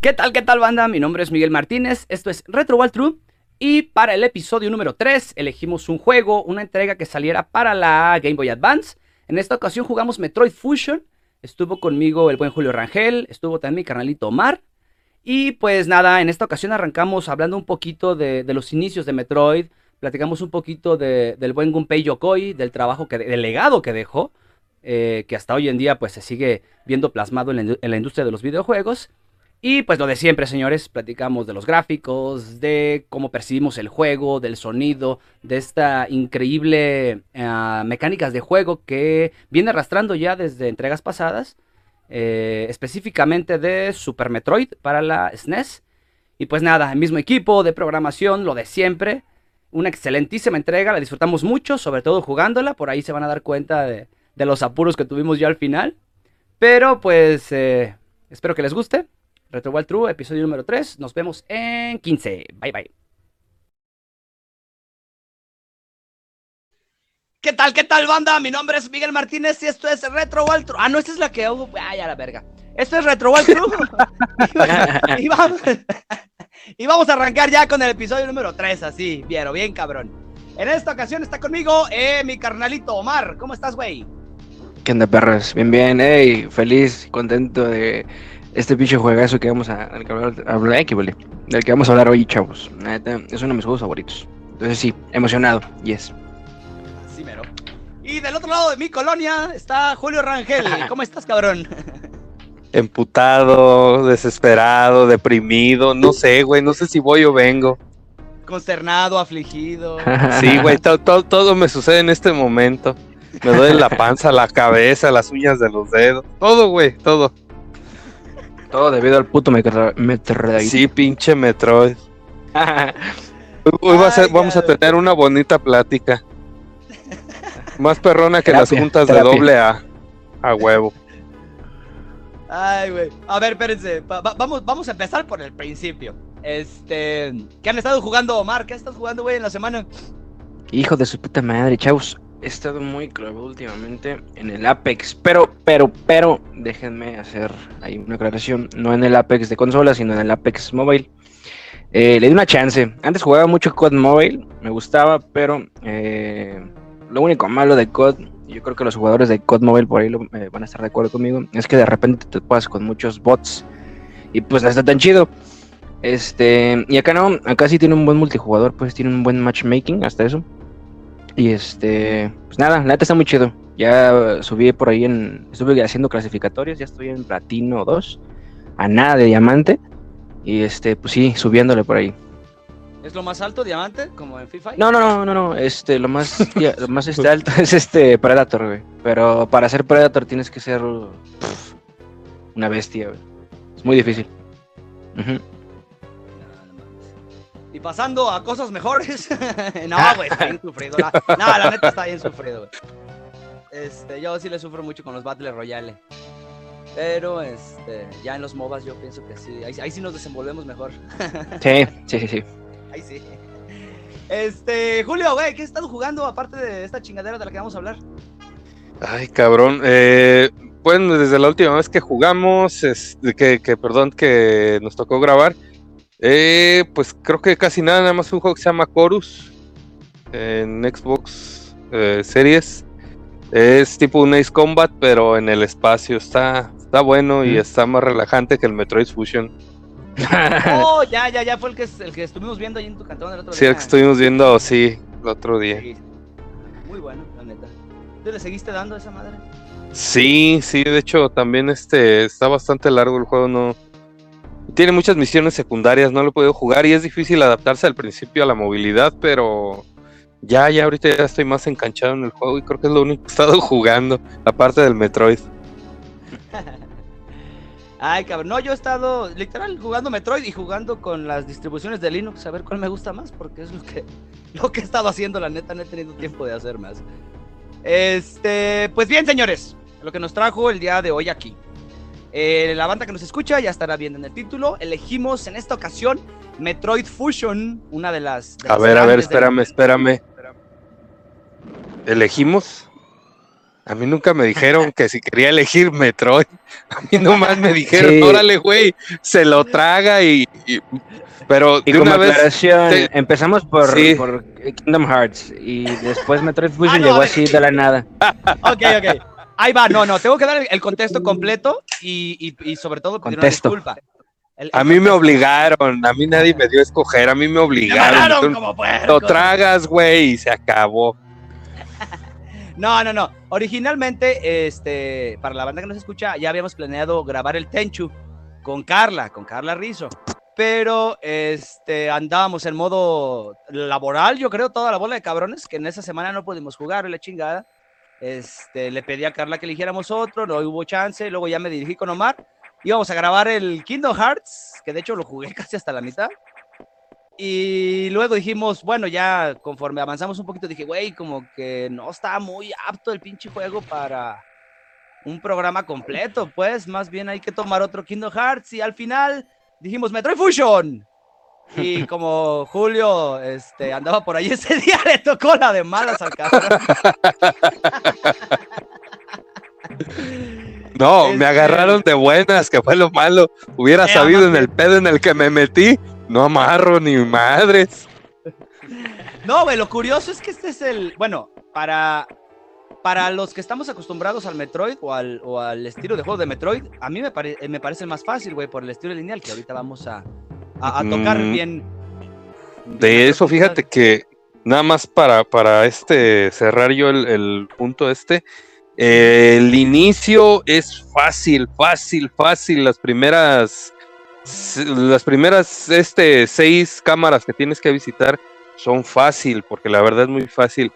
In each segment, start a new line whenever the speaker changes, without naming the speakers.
¿Qué tal, qué tal, banda? Mi nombre es Miguel Martínez, esto es Retro Wild True. Y para el episodio número 3 elegimos un juego, una entrega que saliera para la Game Boy Advance. En esta ocasión jugamos Metroid Fusion. Estuvo conmigo el buen Julio Rangel, estuvo también mi carnalito Omar. Y pues nada, en esta ocasión arrancamos hablando un poquito de, los inicios de Metroid. Platicamos un poquito de, del buen Gunpei Yokoi, del trabajo, que, del legado que dejó. Eh, que hasta hoy en día pues se sigue viendo plasmado en la, en la industria de los videojuegos. Y pues lo de siempre, señores, platicamos de los gráficos, de cómo percibimos el juego, del sonido, de esta increíble uh, mecánicas de juego que viene arrastrando ya desde entregas pasadas, eh, específicamente de Super Metroid para la SNES. Y pues nada, el mismo equipo de programación, lo de siempre. Una excelentísima entrega, la disfrutamos mucho, sobre todo jugándola, por ahí se van a dar cuenta de, de los apuros que tuvimos ya al final. Pero pues eh, espero que les guste. Retro Wild True, episodio número 3. Nos vemos en 15. Bye bye. ¿Qué tal, qué tal, banda? Mi nombre es Miguel Martínez y esto es Retro Wild True. Ah, no, esta es la que hago. Ay, a la verga. Esto es Retro Wild True. y, vamos, y vamos a arrancar ya con el episodio número 3, así, bien, bien cabrón. En esta ocasión está conmigo eh, mi carnalito Omar. ¿Cómo estás, güey?
¿Qué onda, perros? Bien, bien, hey, feliz, contento de este pinche juegazo que vamos a, hablar, del que vamos a hablar hoy, chavos. Es uno de mis juegos favoritos. Entonces sí, emocionado, yes.
Así mero. Y del otro lado de mi colonia está Julio Rangel. ¿Cómo estás, cabrón?
Emputado, desesperado, deprimido, no sé, güey, no sé si voy o vengo.
Consternado, afligido.
Sí, güey, todo, todo, todo me sucede en este momento. Me duele la panza, la cabeza, las uñas de los dedos. Todo, güey, todo.
Todo debido al puto Metroid.
Sí, pinche Metroid. Hoy va a ser, vamos a tener una bonita plática. Más perrona que
Terapia,
las juntas
terapia.
de doble A. A huevo.
Ay, güey. A ver, espérense. Va- va- vamos, vamos a empezar por el principio. Este. ¿Qué han estado jugando, Omar? ¿Qué estás jugando, güey, en la semana?
Hijo de su puta madre, chavos. He estado muy clavado últimamente en el Apex, pero, pero, pero, déjenme hacer ahí una aclaración. No en el Apex de consola, sino en el Apex Mobile. Eh, le di una chance. Antes jugaba mucho COD Mobile, me gustaba, pero eh, lo único malo de COD, yo creo que los jugadores de COD Mobile por ahí lo- eh, van a estar de acuerdo conmigo, es que de repente te topas con muchos bots y pues no está tan chido. Este, y acá no, acá sí tiene un buen multijugador, pues tiene un buen matchmaking, hasta eso. Y este, pues nada, la neta está muy chido. Ya subí por ahí en, estuve haciendo clasificatorios, ya estoy en platino 2, a nada de diamante. Y este, pues sí, subiéndole por ahí.
¿Es lo más alto, diamante? Como en FIFA.
No, no, no, no, no, este, lo más, ya, lo más este alto es este Predator, güey. Pero para ser Predator tienes que ser pff, una bestia, güey. Es muy difícil.
Mames. Y pasando a cosas mejores. no, güey, está bien sufrido. La... No, la neta está bien sufrido, güey. Este, yo sí le sufro mucho con los Battle Royale. Pero, este, ya en los MOBAs yo pienso que sí. Ahí, ahí sí nos desenvolvemos mejor.
Sí, sí, sí, sí.
Ahí sí. Este, Julio, güey, ¿qué has estado jugando aparte de esta chingadera de la que vamos a hablar?
Ay, cabrón. Eh, bueno, desde la última vez que jugamos, es, que, que, perdón, que nos tocó grabar, eh, pues creo que casi nada, nada más un juego que se llama Chorus en Xbox eh, Series. Es tipo un Ace Combat, pero en el espacio. Está, está bueno y
Mm.
está más relajante que el Metroid Fusion.
Oh, ya, ya, ya fue el que, el que estuvimos viendo ahí en tu cantón el otro
Sí,
día.
el que estuvimos viendo, sí, el otro día.
Sí. Muy bueno, la neta. ¿Tú le seguiste dando a esa madre?
Sí, sí, de hecho también este está bastante largo el juego, no tiene muchas misiones secundarias, no lo he podido jugar y es difícil adaptarse al principio a la movilidad, pero ya, ya ahorita ya estoy más enganchado en el juego y creo que es lo único que he estado jugando, aparte del Metroid.
Ay, cabrón. No, yo he estado literal jugando Metroid y jugando con las distribuciones de Linux a ver cuál me gusta más, porque es lo que, lo que he estado haciendo, la neta, no he tenido tiempo de hacer más. Este, pues bien, señores, lo que nos trajo el día de hoy aquí. Eh, la banda que nos escucha ya estará viendo en el título. Elegimos en esta ocasión Metroid Fusion, una de las. de
A
las
ver, a ver,
del-
espérame, espérame. ¿Elegimos? A mí nunca me dijeron que si quería elegir Metroid. A mí nomás me dijeron, órale, güey, se lo traga y, pero
de una vez empezamos por, Kingdom Hearts y después Metroid Fusion ah, llegó así de la nada.
ok, ok. Ahí va, no, no, tengo que dar el, contexto completo y, y, sobre todo pedir una disculpa.
a mí me obligaron, a mí nadie me dio a escoger, a mí me obligaron. lo tragas, güey, y se acabó.
no, no, no. Originalmente, este, para la banda que nos escucha, ya habíamos planeado grabar el Tenchu con Carla, con Carla Rizo pero este, andábamos en modo laboral, yo creo, toda la bola de cabrones, que en esa semana no pudimos jugar, la chingada. Este, le pedí a Carla que eligiéramos otro, no hubo chance, luego ya me dirigí con Omar. Íbamos a grabar el Kingdom Hearts, que de hecho lo jugué casi hasta la mitad. Y luego dijimos, bueno, ya conforme avanzamos un poquito, dije, güey, como que no está muy apto el pinche juego para un programa completo, pues más bien hay que tomar otro Kingdom Hearts. Y al final dijimos Metroid Fusion. Y como Julio este, andaba por ahí ese día, le tocó la de malas al cabrón.
No, me este, agarraron de buenas, que fue lo malo. Hubiera sabido en el pedo en el que me metí, no amarro ni madres.
No, güey, lo curioso es que este es el. Bueno, para para los que estamos acostumbrados al Metroid o al, o al estilo de juego de Metroid, a mí me, me parece más fácil, güey, por el estilo lineal que ahorita vamos a, a, tocar mm. bien.
De eso, fíjate que nada más para, para este cerrar yo el, punto este, el inicio es fácil, fácil, fácil. Las primeras, las primeras este, seis cámaras que tienes que visitar son fácil, porque la verdad es muy fácil.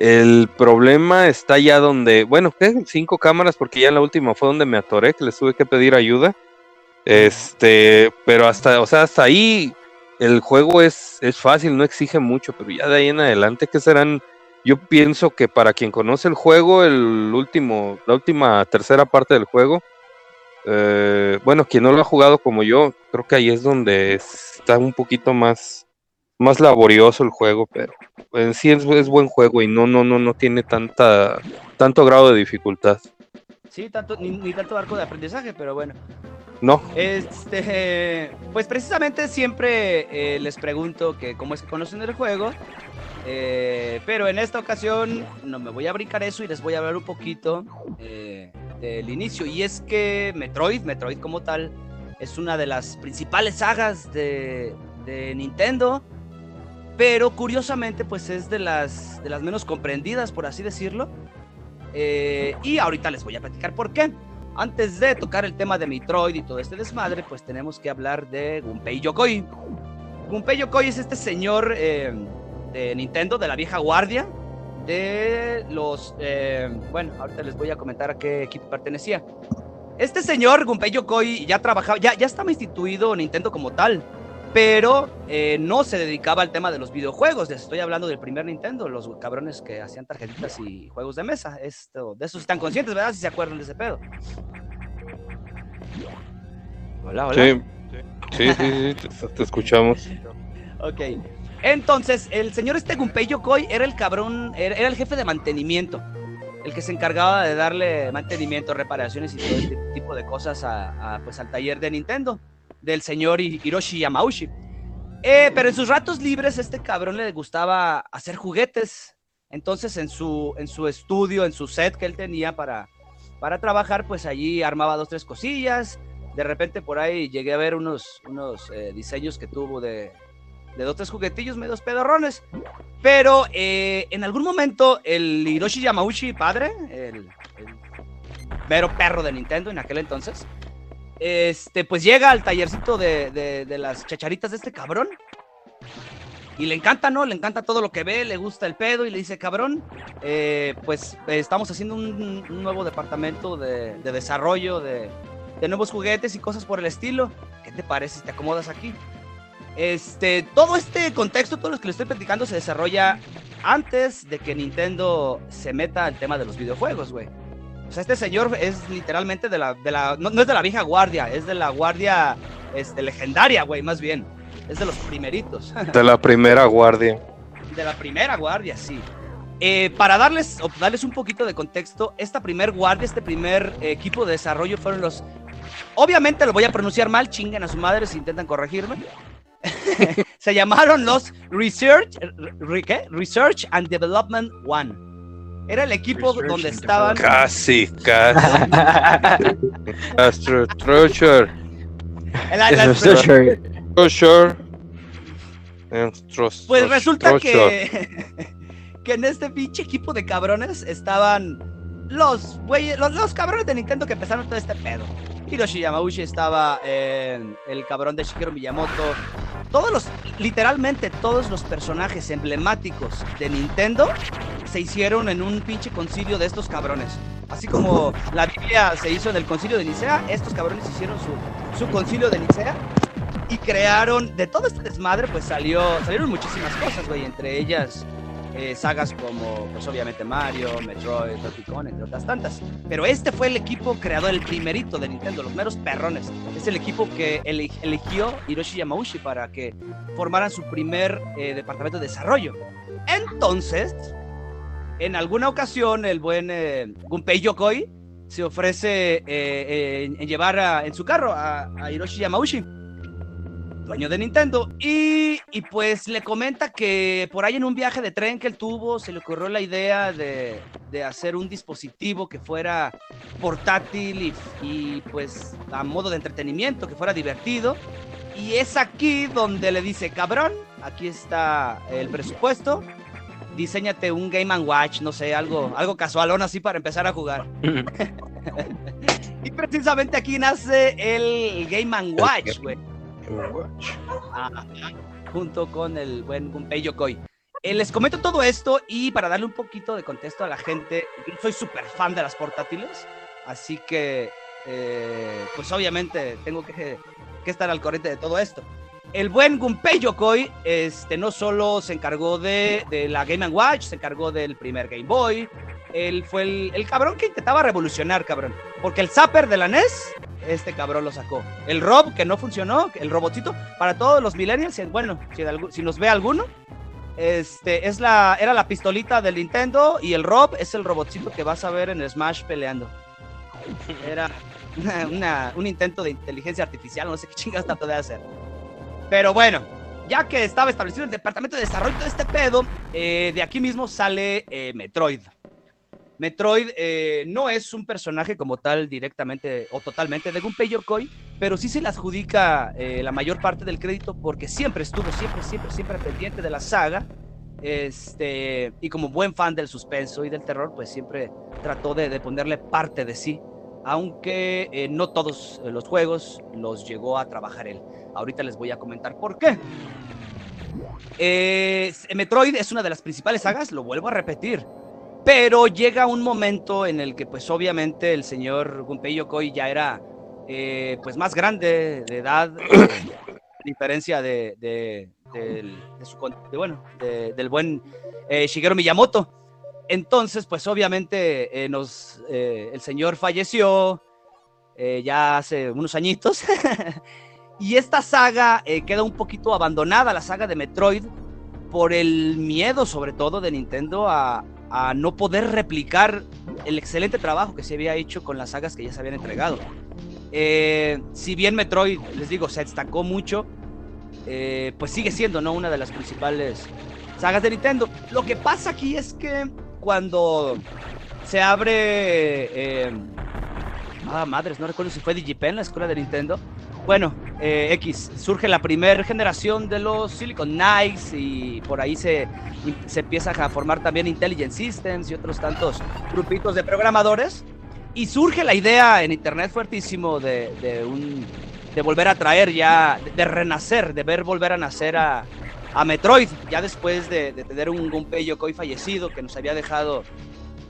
El problema está ya donde, bueno, ¿qué? cinco cámaras, porque ya en la última fue donde me atoré, que les tuve que pedir ayuda. Este, pero hasta, o sea, hasta ahí el juego es, es fácil, no exige mucho, pero ya de ahí en adelante, que serán? Yo pienso que para quien conoce el juego, el último, la última tercera parte del juego, eh, bueno, quien no lo ha jugado como yo, creo que ahí es donde está un poquito más, más laborioso el juego, pero en sí es, buen juego y no, no, no, no tiene tanta, tanto grado de dificultad.
Sí, tanto, ni, tanto arco de aprendizaje, pero bueno.
No.
Este, pues precisamente siempre eh, les pregunto que cómo es que conocen el juego. Eh, pero en esta ocasión no me voy a brincar eso y les voy a hablar un poquito eh, del inicio. Y es que Metroid, Metroid como tal, es una de las principales sagas de, de Nintendo pero curiosamente pues es de las, de las menos comprendidas, por así decirlo. Eh, y ahorita les voy a platicar por qué. Antes de tocar el tema de Metroid y todo este desmadre, pues tenemos que hablar de Gunpei Yokoi. Gunpei Yokoi es este señor eh, de Nintendo, de la vieja guardia, de los... Eh, bueno, ahorita les voy a comentar a qué equipo pertenecía. Este señor, Gunpei Yokoi, ya trabajaba, ya, ya estaba instituido Nintendo como tal pero eh, no se dedicaba al tema de los videojuegos. Les estoy hablando del primer Nintendo, los cabrones que hacían tarjetitas y juegos de mesa. Esto, de eso están conscientes, ¿verdad? Si se acuerdan de ese pedo.
Hola, hola. Sí, sí, sí, te, escuchamos.
ok. Entonces, el señor este Gunpei Yokoi era el cabrón, era, el jefe de mantenimiento. El que se encargaba de darle mantenimiento, reparaciones y todo este tipo de cosas a, pues, al taller de Nintendo del señor Hiroshi Yamauchi. Eh, pero en sus ratos libres este cabrón le gustaba hacer juguetes. Entonces en su, en su estudio, en su set que él tenía para, para trabajar, pues allí armaba dos, tres cosillas. De repente por ahí llegué a ver unos, unos eh, diseños que tuvo de, de dos, tres juguetillos medios pedorrones. Pero eh, en algún momento el Hiroshi Yamauchi padre, el, el mero perro de Nintendo en aquel entonces, este, pues llega al tallercito de, las chacharitas de este cabrón. Y le encanta, ¿no? Le encanta todo lo que ve, le gusta el pedo y le dice, cabrón, eh, pues estamos haciendo un, nuevo departamento de, desarrollo de, nuevos juguetes y cosas por el estilo. ¿Qué te parece si te acomodas aquí? Este, todo este contexto, todo lo que le estoy platicando se desarrolla antes de que Nintendo se meta al tema de los videojuegos, güey. O sea, este señor es literalmente de la, de la no, es de la vieja guardia, es de la guardia este, legendaria, güey, más bien. Es de los primeritos.
De la primera guardia.
De la primera guardia, sí. eh, para darles, darles un poquito de contexto, esta primer guardia, este primer equipo de desarrollo fueron los... Obviamente lo voy a pronunciar mal, chinguen a su madre si intentan corregirme. Se llamaron los Research, Research and Development One. Era el equipo donde estaban.
Casi, casi. Astro Treasure.
El Pues resulta que, que en este pinche equipo de cabrones estaban los güeyes, los, los cabrones de Nintendo que empezaron todo este pedo. Hiroshi estaba el cabrón de Shigeru Miyamoto. Todos los, literalmente todos los personajes emblemáticos de Nintendo se hicieron en un pinche concilio de estos cabrones. Así como la Biblia se hizo en el concilio de Nicea, estos cabrones hicieron su, su concilio de Nicea y crearon, de todo este desmadre, pues salió, salieron muchísimas cosas, güey, entre ellas eh, sagas como, pues obviamente Mario, Metroid, Donkey Kong, entre otras tantas. Pero este fue el equipo creador, el primerito de Nintendo, los meros perrones. Es el equipo que eligió Hiroshi Yamauchi para que formaran su primer eh, departamento de desarrollo. Entonces, en alguna ocasión, el buen eh, Gunpei Yokoi se ofrece en llevar en su carro a, a Hiroshi Yamauchi dueño de Nintendo, y, pues le comenta que por ahí en un viaje de tren que él tuvo, se le ocurrió la idea de, hacer un dispositivo que fuera portátil y, pues a modo de entretenimiento, que fuera divertido. Y es aquí donde le dice, cabrón, aquí está el presupuesto, diseñate un Game Watch, no sé, algo, algo casualón así para empezar a jugar. y precisamente aquí nace el Game Watch, güey junto con el buen Gunpei Yokoi. Eh, les comento todo esto y para darle un poquito de contexto a la gente, yo soy súper fan de las portátiles, así que eh, pues obviamente tengo que, estar al corriente de todo esto. El buen Gunpei Yokoi este, no solo se encargó de, la Game Watch, se encargó del primer Game Boy, él fue el, el, cabrón que intentaba revolucionar, cabrón. Porque el Zapper de la NES este cabrón lo sacó. El Rob, que no funcionó, el robotito, para todos los millennials, bueno, si, nos ve alguno, este, es la, era la pistolita del Nintendo y el Rob es el robotito que vas a ver en Smash peleando. Era un intento de inteligencia artificial, no sé qué chingados trató de hacer. Pero bueno, ya que estaba establecido el departamento de desarrollo de este pedo, eh, de aquí mismo sale eh, Metroid. Metroid eh, no es un personaje como tal directamente o totalmente de Gunpei Yokoi, pero sí se le adjudica eh, la mayor parte del crédito porque siempre estuvo, siempre, siempre, siempre pendiente de la saga. Este, y como buen fan del suspenso y del terror, pues siempre trató de, ponerle parte de sí, aunque eh, no todos los juegos los llegó a trabajar él. Ahorita les voy a comentar por qué. Metroid es una de las principales sagas, lo vuelvo a repetir pero llega un momento en el que, pues obviamente, el señor Gunpei Yokoi ya era eh, pues más grande de edad, a diferencia de, de, su, bueno, del buen eh, Shigeru Miyamoto. Entonces, pues obviamente eh, nos, el señor falleció ya hace unos añitos. y esta saga queda un poquito abandonada, la saga de Metroid, por el miedo sobre todo de Nintendo a, a no poder replicar el excelente trabajo que se había hecho con las sagas que ya se habían entregado. Eh, si bien Metroid, les digo, se destacó mucho, eh, pues sigue siendo ¿no? una de las principales sagas de Nintendo. Lo que pasa aquí es que cuando se abre... Eh, ah, madres, no recuerdo si fue Digipen, la escuela de Nintendo. Bueno, X, surge la primera generación de los Silicon Knights y por ahí se se empieza a formar también Intelligent Systems y otros tantos grupitos de programadores. Y surge la idea en Internet fuertísimo de, de, un, de volver a traer ya, de, renacer, de ver volver a nacer a, a Metroid, ya después de, tener un Gunpei Yokoi fallecido que nos había dejado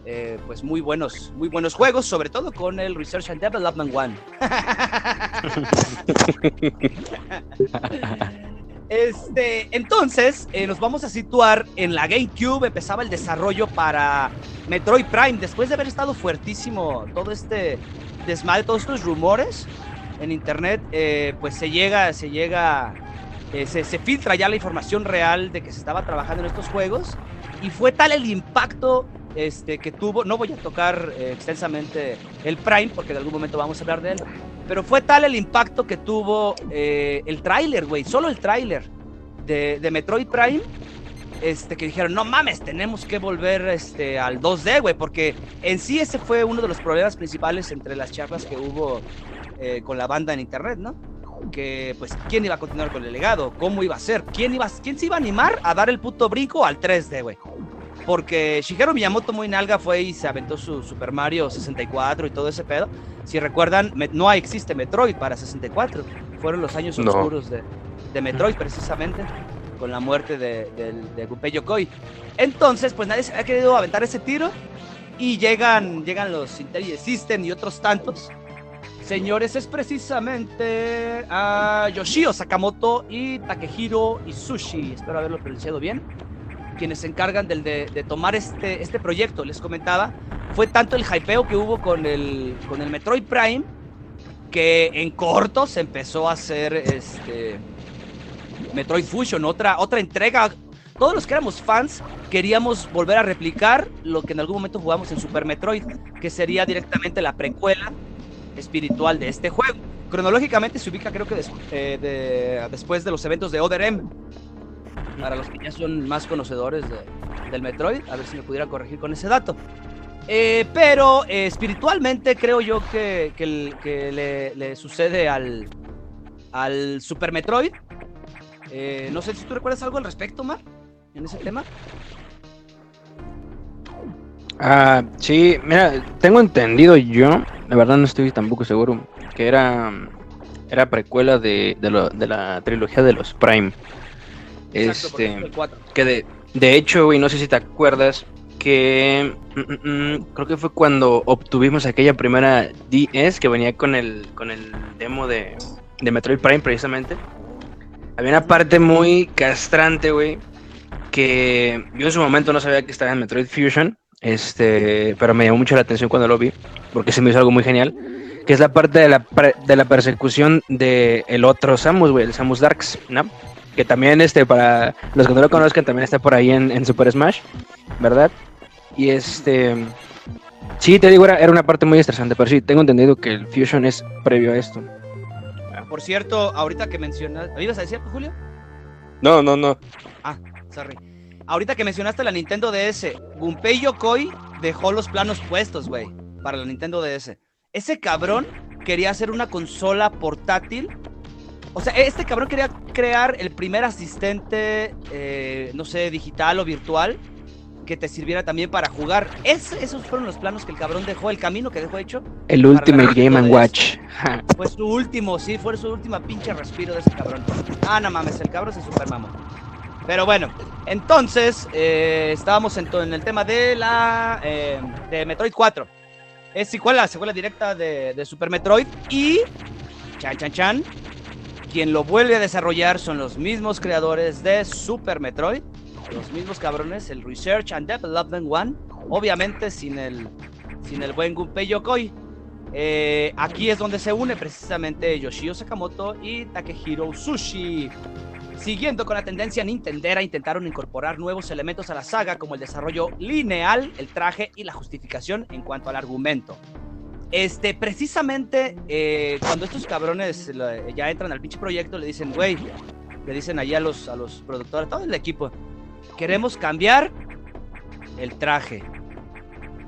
eh, pues muy buenos, muy buenos juegos, sobre todo con el Research and Development One. Este, entonces, eh, nos vamos a situar en la GameCube. Empezaba el desarrollo para Metroid Prime. Después de haber estado fuertísimo todo este desmadre, todos estos rumores en internet, eh, pues se llega, se llega eh, se, se filtra ya la información real de que se estaba trabajando en estos juegos y fue tal el impacto este, que tuvo, no voy a tocar eh, extensamente el Prime porque en algún momento vamos a hablar de él, pero fue tal el impacto que tuvo eh, el tráiler, güey, solo el tráiler de, de, Metroid Prime, este, que dijeron, no mames, tenemos que volver este, al 2D, güey, porque en sí ese fue uno de los problemas principales entre las charlas que hubo eh, con la banda en internet, ¿no? Que, pues, ¿quién iba a continuar con el legado? ¿Cómo iba a ser? ¿Quién, iba, quién se iba a animar a dar el puto brinco al 3D, güey? Porque Shigeru Miyamoto muy nalga fue y se aventó su Super Mario 64 y todo ese pedo. Si recuerdan, no existe Metroid para 64. Fueron los años oscuros de, de, Metroid precisamente, con la muerte de, de, de Gunpei Yokoi. Entonces, pues nadie se ha querido aventar ese tiro y llegan, llegan los Intelligent System y otros tantos. Señores, es precisamente a Yoshio Sakamoto y Takehiro Isushi. Espero haberlo pronunciado bien quienes se encargan del, de, tomar este, este proyecto. Les comentaba, fue tanto el hypeo que hubo con el, con el Metroid Prime que en corto se empezó a hacer este, Metroid Fusion, otra, otra entrega. Todos los que éramos fans queríamos volver a replicar lo que en algún momento jugamos en Super Metroid, que sería directamente la precuela espiritual de este juego. Cronológicamente se ubica creo que eh, después de los eventos de Other M, para los que ya son más conocedores del Metroid, a ver si me pudieran corregir con ese dato. Eh, pero eh, espiritualmente creo yo que, que, le, sucede al, al Super Metroid. Eh, no sé si tú recuerdas algo al respecto, Mar, en ese tema.
Ah, sí, mira, tengo entendido yo, la verdad no estoy tampoco seguro, que era, era precuela de, de la trilogía de los Prime este, que de, de hecho, güey, no sé si te acuerdas que mm, mm, mm, creo que fue cuando obtuvimos aquella primera DS que venía con el con el demo de, de Metroid Prime precisamente. Había una parte muy castrante, güey, que yo en su momento no sabía que estaba en Metroid Fusion, este, pero me llamó mucho la atención cuando lo vi, porque se me hizo algo muy genial, que es la parte de la, de la persecución de el otro Samus, güey, el Samus Darks, ¿no? Que también este para los que no lo conozcan también está por ahí en, Super Smash, ¿verdad? Y este sí te digo era, era, una parte muy estresante, pero sí tengo entendido que el Fusion es previo a esto.
Por cierto, ahorita que mencionas, ¿me ibas a decir, Julio?
No, no, no.
Ah, sorry. Ahorita que mencionaste la Nintendo DS, Gunpei Yokoi dejó los planos puestos, güey, para la Nintendo DS. Ese cabrón quería hacer una consola portátil o sea, este cabrón quería crear el primer asistente, eh, no sé, digital o virtual, que te sirviera también para jugar. esos fueron los planos que el cabrón dejó, el camino que dejó hecho.
El último Game and Watch.
Fue su último, sí, fue su última pinche respiro de ese cabrón. Ah, no mames, el cabrón se super mamó. Pero bueno, entonces eh, estábamos en, en, el tema de la eh, de Metroid 4. Es igual la secuela directa de, de Super Metroid y chan chan chan quien lo vuelve a desarrollar son los mismos creadores de Super Metroid, los mismos cabrones, el Research and Development One, obviamente sin el, sin el buen Gunpei Yokoi. Eh, aquí es donde se une precisamente Yoshio Sakamoto y Takehiro Sushi. Siguiendo con la tendencia Nintendera, intentaron incorporar nuevos elementos a la saga como el desarrollo lineal, el traje y la justificación en cuanto al argumento. Este, precisamente eh, cuando estos cabrones ya entran al pinche proyecto, le dicen, güey, le dicen allá a los, a los productores, todo el equipo, queremos cambiar el traje.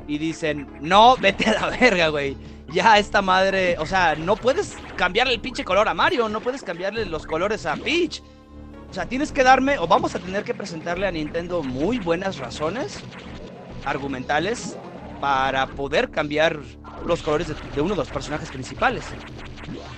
Y dicen, no, vete a la verga, güey. Ya esta madre, o sea, no puedes cambiarle el pinche color a Mario, no puedes cambiarle los colores a Peach. O sea, tienes que darme, o vamos a tener que presentarle a Nintendo muy buenas razones argumentales para poder cambiar los colores de, uno de los personajes principales.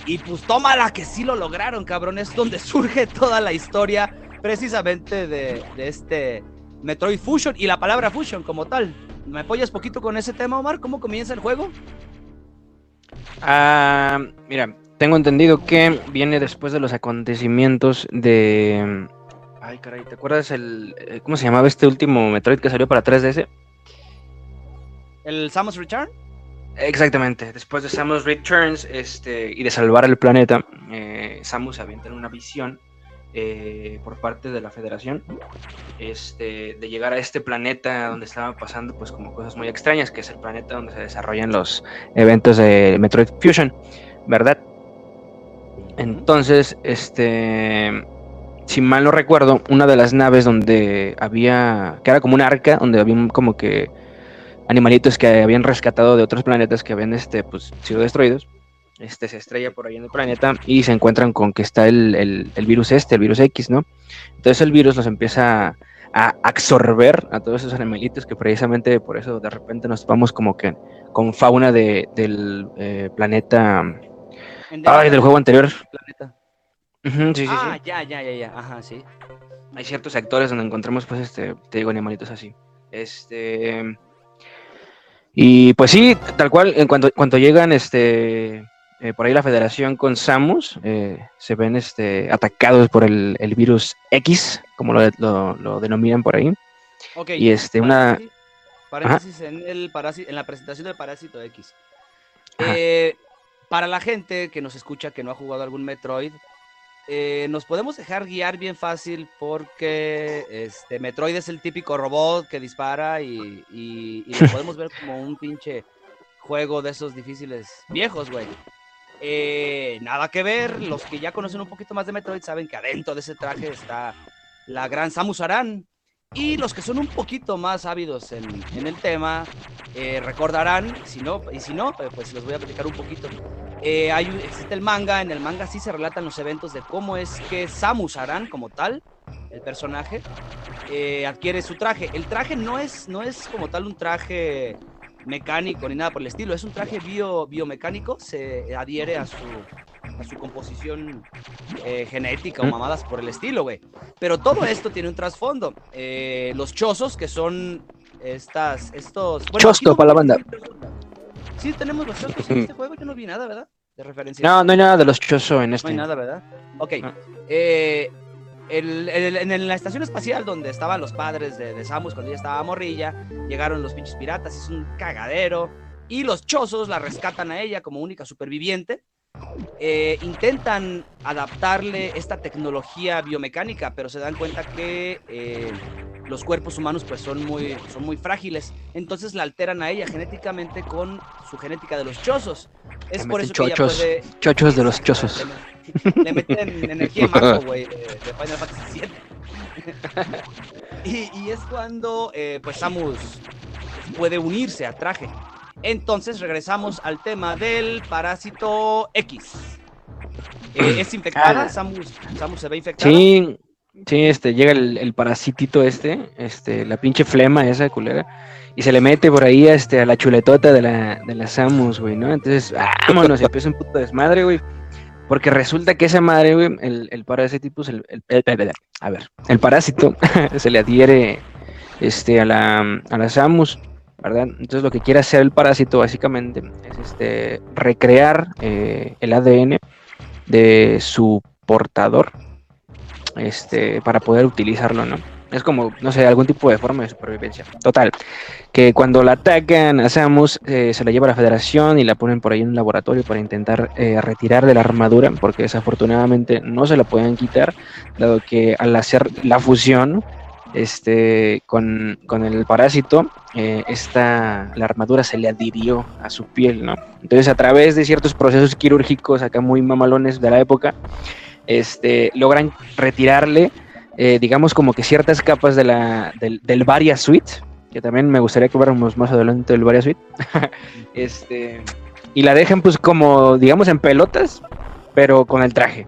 Y pues tómala que sí lo lograron, cabrón. Es donde surge toda la historia precisamente de, este Metroid Fusion y la palabra Fusion como tal. ¿Me apoyas poquito con ese tema, Omar? ¿Cómo comienza el juego?
Ah, mira, tengo entendido que viene después de los acontecimientos de... Ay, caray, ¿te acuerdas el... Eh, ¿Cómo se llamaba este último Metroid que salió para 3DS?
¿El Samus Return?
Exactamente. Después de Samus Returns este, y de salvar el planeta, eh, Samus avienta una visión eh, por parte de la Federación este, de llegar a este planeta donde estaban pasando pues como cosas muy extrañas, que es el planeta donde se desarrollan los eventos de Metroid Fusion, ¿verdad? Entonces, este, si mal no recuerdo, una de las naves donde había, que era como un arca, donde había como que animalitos que habían rescatado de otros planetas que habían este, pues, sido destruidos, este, se estrella por ahí en el planeta y se encuentran con que está el, virus este, el virus X, ¿no? Entonces el virus los empieza a absorber a todos esos animalitos que precisamente por eso de repente nos vamos como que con fauna de, del eh, planeta... Ay, del juego anterior. Planeta.
ah, ya, ya, ya, ya, ajá, sí.
Hay ciertos sectores donde encontramos, pues, este, te digo, animalitos así. Este... Y pues sí, tal cual, en cuanto, cuando llegan, este, eh, por ahí la federación con Samus eh, se ven este, atacados por el, virus X, como lo, denominan por ahí. y este, una...
Paréntesis en, el en la presentación del Parásito X. Eh, para la gente que nos escucha que no ha jugado algún Metroid, nos podemos dejar guiar bien fácil porque este Metroid es el típico robot que dispara y, y lo podemos ver como un pinche juego de esos difíciles viejos, güey. Eh, nada que ver, los que ya conocen un poquito más de Metroid saben que adentro de ese traje está la gran Samus Aran. Y los que son un poquito más ávidos en, el tema eh, recordarán, si no, y si no, eh, pues les voy a platicar un poquito. hay, existe el manga, en el manga sí se relatan los eventos de cómo es que Samus Aran, como tal, el personaje, adquiere su traje. El traje no es, no es como tal un traje mecánico ni nada por el estilo. Es un traje bio, biomecánico, se adhiere a su, a su composición eh, genética o mamadas por el estilo, güey. Pero todo esto tiene un trasfondo. Eh, los chozos, que son estas, estos...
Chosto para la banda.
Sí, tenemos los chozos en este juego, yo no vi nada, ¿verdad? De referencia.
No, no hay nada de los chozos en este.
No hay nada, ¿verdad? Ok. Eh, en la estación espacial donde estaban los padres de, Samus cuando ella estaba morrilla, llegaron los pinches piratas, es un cagadero, y los chozos la rescatan a ella como única superviviente. Eh, intentan adaptarle esta tecnología biomecánica, pero se dan cuenta que eh, los cuerpos humanos pues son muy, son muy frágiles. Entonces la alteran a ella genéticamente con su genética de los chozos. Es por eso que ella puede...
Chochos de los chozos.
Le meten energía mago, güey, de, Final Fantasy VII. y, es cuando, eh, pues, Samus puede unirse a traje. Entonces regresamos al tema del parásito X. Eh, ¿Es infectada? Ah. Samus, Samus, se ve infectada.
Sí, sí, este, llega el, el, parasitito este, este, la pinche flema esa culera, y se le mete por ahí este, a la chuletota de la, de la Samus, güey, ¿no? Entonces, vámonos, empieza un puto desmadre, güey. Porque resulta que esa madre, güey, el, el parásito, el, el, a ver, el parásito se le adhiere este, a, la, a la Samus, Entonces lo que quiere hacer el parásito básicamente es este, recrear eh, el ADN de su portador este, para poder utilizarlo, ¿no? Es como, no sé, algún tipo de forma de supervivencia. Total, que cuando la atacan a eh, se la lleva a la federación y la ponen por ahí en un laboratorio para intentar eh, retirar de la armadura, porque desafortunadamente no se la pueden quitar, dado que al hacer la fusión este, con, el parásito, eh, esta, la armadura se le adhirió a su piel, ¿no? Entonces, a través de ciertos procesos quirúrgicos acá muy mamalones de la época, este, logran retirarle eh, digamos, como que ciertas capas de la, del, del Varia Suite, que también me gustaría que fuéramos más adelante del Varia Suite, este, y la dejan pues como, digamos, en pelotas, pero con el traje.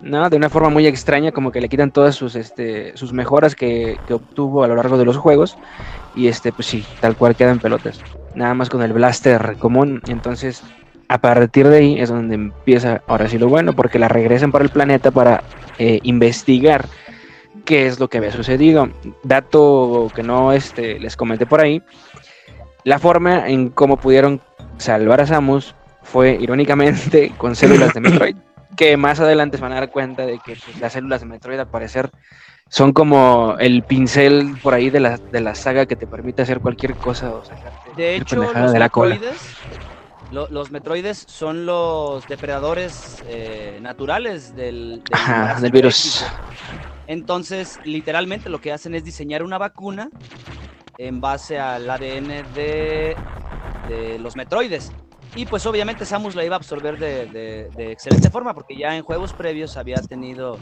¿No? De una forma muy extraña, como que le quitan todas sus, este, sus mejoras que, que, obtuvo a lo largo de los juegos. Y este, pues sí, tal cual queda en pelotas. Nada más con el blaster común. Entonces, a partir de ahí es donde empieza ahora sí lo bueno, porque la regresan para el planeta para eh, investigar qué es lo que había sucedido. Dato que no este, les comenté por ahí, la forma en cómo pudieron salvar a Samus fue irónicamente con células de Metroid, que más adelante se van a dar cuenta de que pues, las células de Metroid al parecer son como el pincel por ahí de la, de la saga que te permite hacer cualquier cosa o
de hecho, los de la cola. Lo- los metroides son los depredadores eh, naturales del, del
Ajá,
parásito
del virus.
Entonces, literalmente lo que hacen es diseñar una vacuna en base al ADN de, de los metroides. Y pues obviamente Samus la iba a absorber de, de- de excelente forma, porque ya en juegos previos había tenido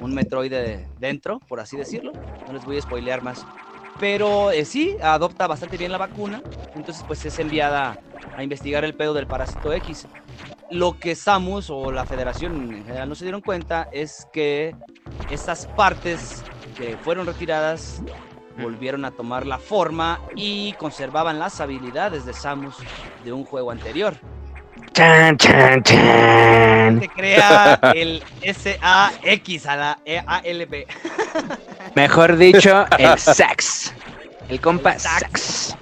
un metroide dentro, por así decirlo. No les voy a spoilear más. Pero eh, sí, adopta bastante bien la vacuna. Entonces pues es enviada a investigar el pedo del parásito X. Lo que Samus o la federación en general no se dieron cuenta es que estas partes que fueron retiradas volvieron a tomar la forma y conservaban las habilidades de Samus de un juego anterior.
Chan, chan, chan.
Se crea el SAX a la E EALB.
Mejor dicho, el sax. El compa
sax.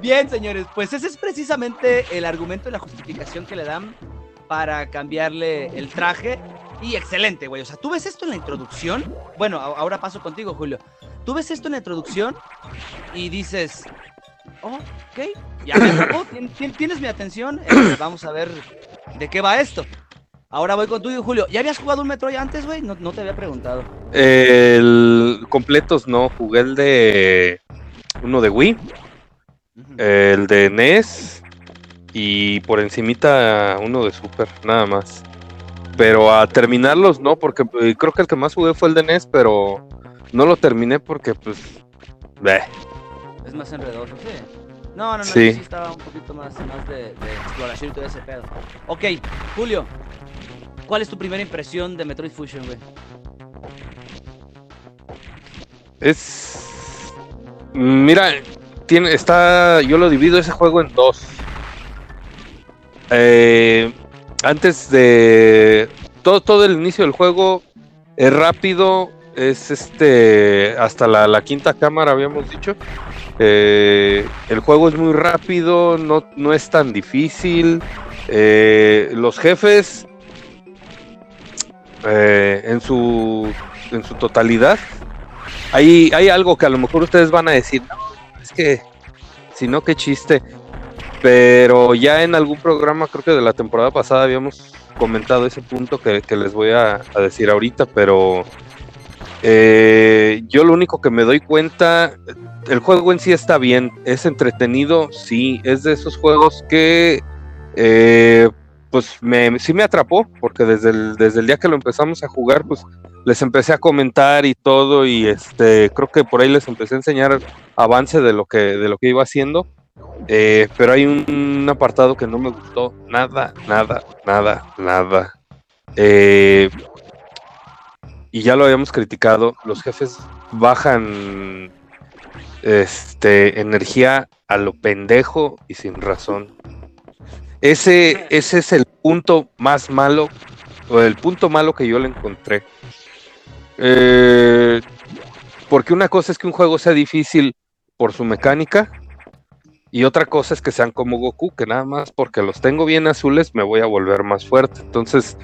Bien, señores, pues ese es precisamente el argumento y la justificación que le dan para cambiarle el traje. Y excelente, güey. O sea, tú ves esto en la introducción. Bueno, ahora paso contigo, Julio. Tú ves esto en la introducción y dices, oh, ok, ya me atrapó, tien- tien- tienes mi atención. eh, vamos a ver de qué va esto. Ahora voy con tuyo, Julio. ¿Ya habías jugado un Metroid antes, güey? No, no te había preguntado.
El completos no, jugué el de uno de Wii, el de NES y por encimita uno de Super, nada más. Pero a terminarlos no, porque eh, creo que el que más jugué fue el de NES, pero no lo terminé porque pues... bleh.
Es más enredoso, sí. No, no, no,
Sí.
sí, sí estaba un poquito más, más de, de exploración y todo ese pedo. Ok, Julio, ¿cuál es tu primera impresión de Metroid Fusion, güey?
Es. Mira, tiene, está. Yo lo divido ese juego en dos. Eh, antes de. Todo, todo el inicio del juego es rápido. Es este. Hasta la, quinta cámara, habíamos dicho. Eh, el juego es muy rápido. No, no es tan difícil. Eh, los jefes. eh, en su. En su totalidad hay, hay algo que a lo mejor ustedes van a decir, es que, si no, qué chiste. Pero ya en algún programa, creo que de la temporada pasada, habíamos comentado ese punto que, les voy a, a decir ahorita, pero eh, yo lo único que me doy cuenta, el juego en sí está bien, es entretenido, sí, es de esos juegos que... eh, pues me, sí me atrapó, porque desde el, desde el día que lo empezamos a jugar, pues les empecé a comentar y todo y este creo que por ahí les empecé a enseñar avance de lo que de lo que iba haciendo eh, pero hay un, apartado que no me gustó. Nada nada nada nada. Eh, y ya lo habíamos criticado. Los jefes bajan este energía a lo pendejo y sin razón. Ese ese es el punto más malo o el punto malo que yo le encontré. Eh, porque una cosa es que un juego sea difícil por su mecánica y otra cosa es que sean como Goku, que nada más porque los tengo bien azules me voy a volver más fuerte. Entonces,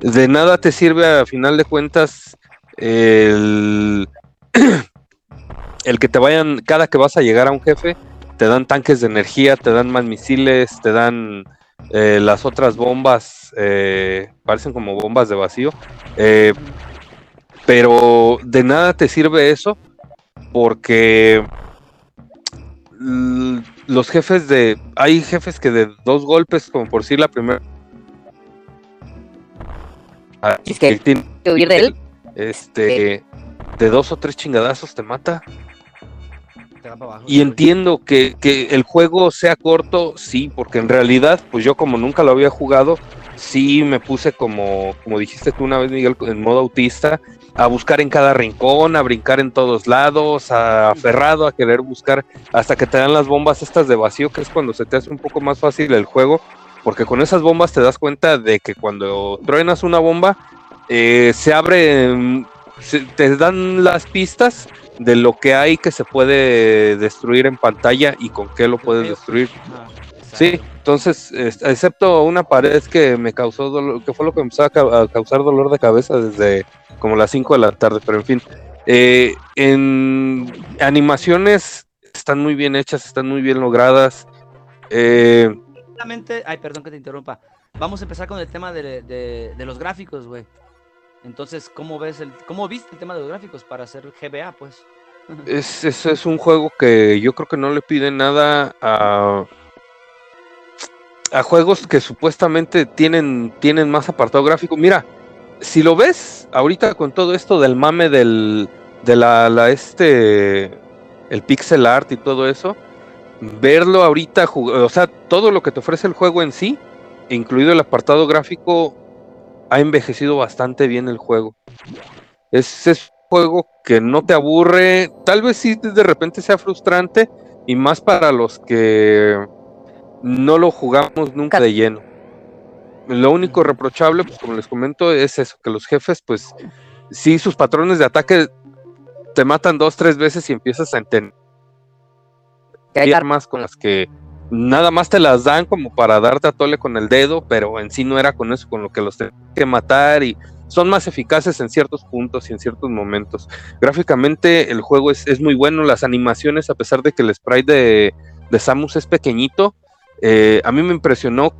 de nada te sirve a final de cuentas el, el que te vayan, cada que vas a llegar a un jefe, te dan tanques de energía, te dan más misiles, te dan eh, las otras bombas, eh, parecen como bombas de vacío. Eh, pero de nada te sirve eso porque los jefes de hay jefes que de dos golpes como por decir la primera Ah,
Es que- huir de él.
este de dos o tres chingadazos te mata
Te va para abajo.
y entiendo que, que el juego sea corto, sí, porque en realidad, pues yo como nunca lo había jugado, sí me puse como, como dijiste tú una vez, Miguel, en modo autista, a buscar en cada rincón, a brincar en todos lados, a aferrado a querer buscar hasta que te dan las bombas estas de vacío, que es cuando se te hace un poco más fácil el juego, porque con esas bombas te das cuenta de que cuando truenas una bomba, eh, se abre, se- te dan las pistas de lo que hay que se puede destruir en pantalla y con qué lo puedes destruir. Sí. Entonces, es- excepto una pared que me causó dolor, que fue lo que empezó a, ca- a causar dolor de cabeza desde como las 5 de la tarde, pero en fin. Eh, en animaciones están muy bien hechas, están muy bien logradas. Eh.
Ay, perdón que te interrumpa. Vamos a empezar con el tema de, de- de los gráficos, güey. Entonces, ¿cómo ves el, cómo viste el tema de los gráficos para hacer GBA, pues?
Es, es, es un juego que yo creo que no le pide nada a, a juegos que supuestamente tienen, tienen más apartado gráfico. Mira, si lo ves ahorita con todo esto del mame del, de la, la este, el pixel art y todo eso, verlo ahorita, o sea, todo lo que te ofrece el juego en sí, incluido el apartado gráfico, ha envejecido bastante bien el juego. Es, es un juego que no te aburre, tal vez sí de repente sea frustrante, y más para los que no lo jugamos nunca de lleno. Lo único reprochable, pues como les comento, es eso, que los jefes, pues, sí, sus patrones de ataque te matan dos, tres veces y empiezas a entender
Que hay
armas con las que nada más te las dan como para darte a tole con el dedo, pero en sí no era con eso con lo que los tenías que matar y son más eficaces en ciertos puntos y en ciertos momentos. Gráficamente el juego es, es muy bueno, las animaciones, a pesar de que el sprite de, de Samus es pequeñito, eh, a mí me impresionó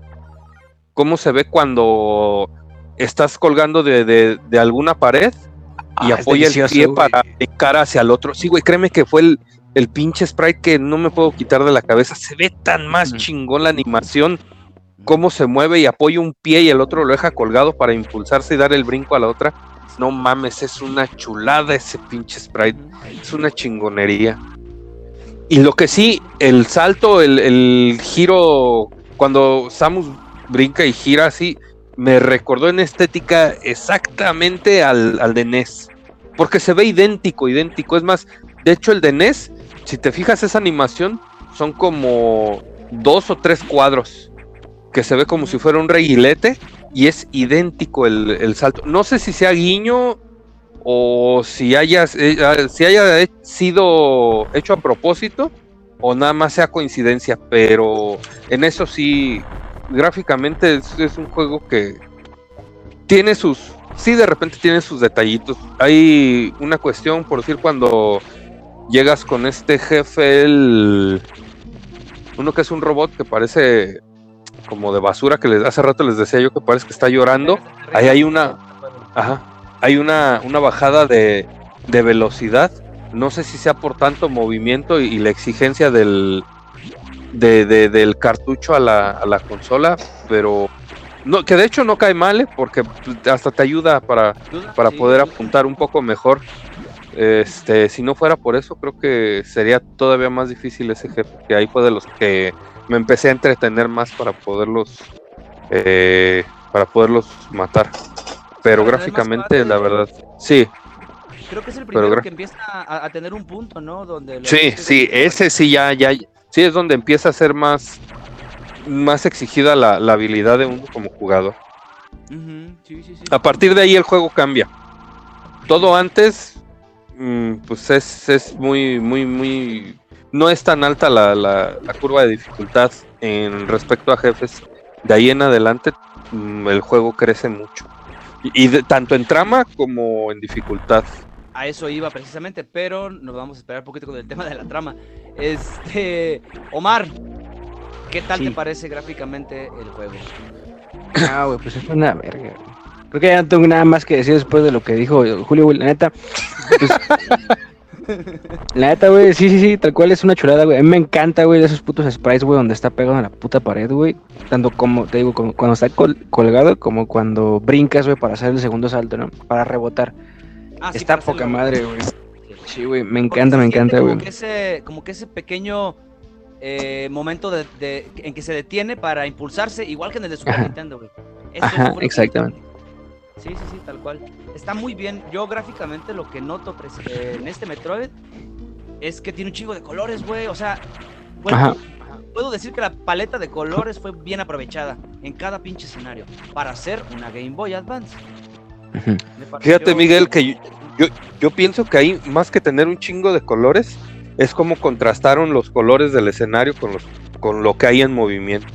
cómo se ve cuando estás colgando de, de- de alguna pared y
Ah,
apoya el pie
güey.
para cara hacia el otro. Sí, güey, créeme que fue el, el pinche sprite que no me puedo quitar de la cabeza. Se ve tan más chingón la animación, cómo se mueve y apoya un pie y el otro lo deja colgado para impulsarse y dar el brinco a la otra. No mames, es una chulada ese pinche sprite. Es una chingonería. Y lo que sí, el salto, el, giro, cuando Samus brinca y gira así, me recordó en estética exactamente al, al de. Porque se ve idéntico, idéntico. Es más, de hecho el de NES, si te fijas esa animación, son como dos o tres cuadros. Que se ve como si fuera un reguilete y es idéntico el, el salto. No sé si sea guiño o si haya, eh, ah, si haya he- sido hecho a propósito o nada más sea coincidencia, pero en eso sí, gráficamente es, es un juego que tiene sus, sí de repente tiene sus detallitos. Hay una cuestión, por decir, cuando llegas con este jefe, el, uno que es un robot que parece como de basura, que les, hace rato les decía yo que parece que está llorando. Ahí hay una, Ajá. Hay una, una bajada de, de velocidad. No sé si sea por tanto movimiento y, y la exigencia del, de- de- del cartucho a la, a la consola, pero no, que de hecho no cae mal, ¿eh? porque hasta te ayuda para, para poder apuntar un poco mejor. Este, si no fuera por eso, creo que sería todavía más difícil ese jefe, que ahí fue de los que me empecé a entretener más para poderlos eh, para poderlos matar. Pero gráficamente,
padre.
la verdad, sí,
Creo que es el
Pero
primero
gra-
que empieza a, a tener un punto, ¿no? Donde
sí, sí, ese sí ya, ya, sí es donde empieza a ser más, más exigida la, la habilidad de uno como jugador.
Ujú, sí, sí, sí.
A partir de ahí el juego cambia. Todo antes, mm, pues es, es muy, muy, muy. No es tan alta la, la- la curva de dificultad en respecto a jefes. De ahí en adelante, mm, el juego crece mucho. Y, y de- tanto en trama como en dificultad.
A eso iba precisamente, pero nos vamos a esperar un poquito con el tema de la trama. Este, Omar, ¿qué tal
Sí.
te parece gráficamente el juego?
Ah, güey, pues es una verga. güey. Creo que ya no tengo nada más que decir después de lo que dijo Julio, güey. La neta. pues, la neta, güey, sí, sí, sí, tal cual es una chulada, güey. A mí me encanta, güey, de esos putos sprites, güey, donde está pegado a la puta pared, güey. Tanto como, te digo, como cuando está col- colgado, como cuando brincas, güey, para hacer el segundo salto, ¿no? Para rebotar.
Ah,
está poca madre, güey. Sí, güey, me encanta, me encanta,
como
güey.
que ese, como que ese pequeño eh, momento de, de- en que se detiene para impulsarse, igual que en el de Super
Ajá.
Nintendo, güey.
Ajá,
que-
exactamente.
Sí, sí, sí, tal cual. Está muy bien. Yo gráficamente lo que noto en este Metroid es que tiene un chingo de colores, güey. O sea, bueno,
Ajá.
puedo decir que la paleta de colores fue bien aprovechada en cada pinche escenario para hacer una Game Boy Advance.
Fíjate, Miguel, que yo, yo, yo pienso que ahí, más que tener un chingo de colores, es como contrastaron los colores del escenario con, los, con lo que hay en movimiento.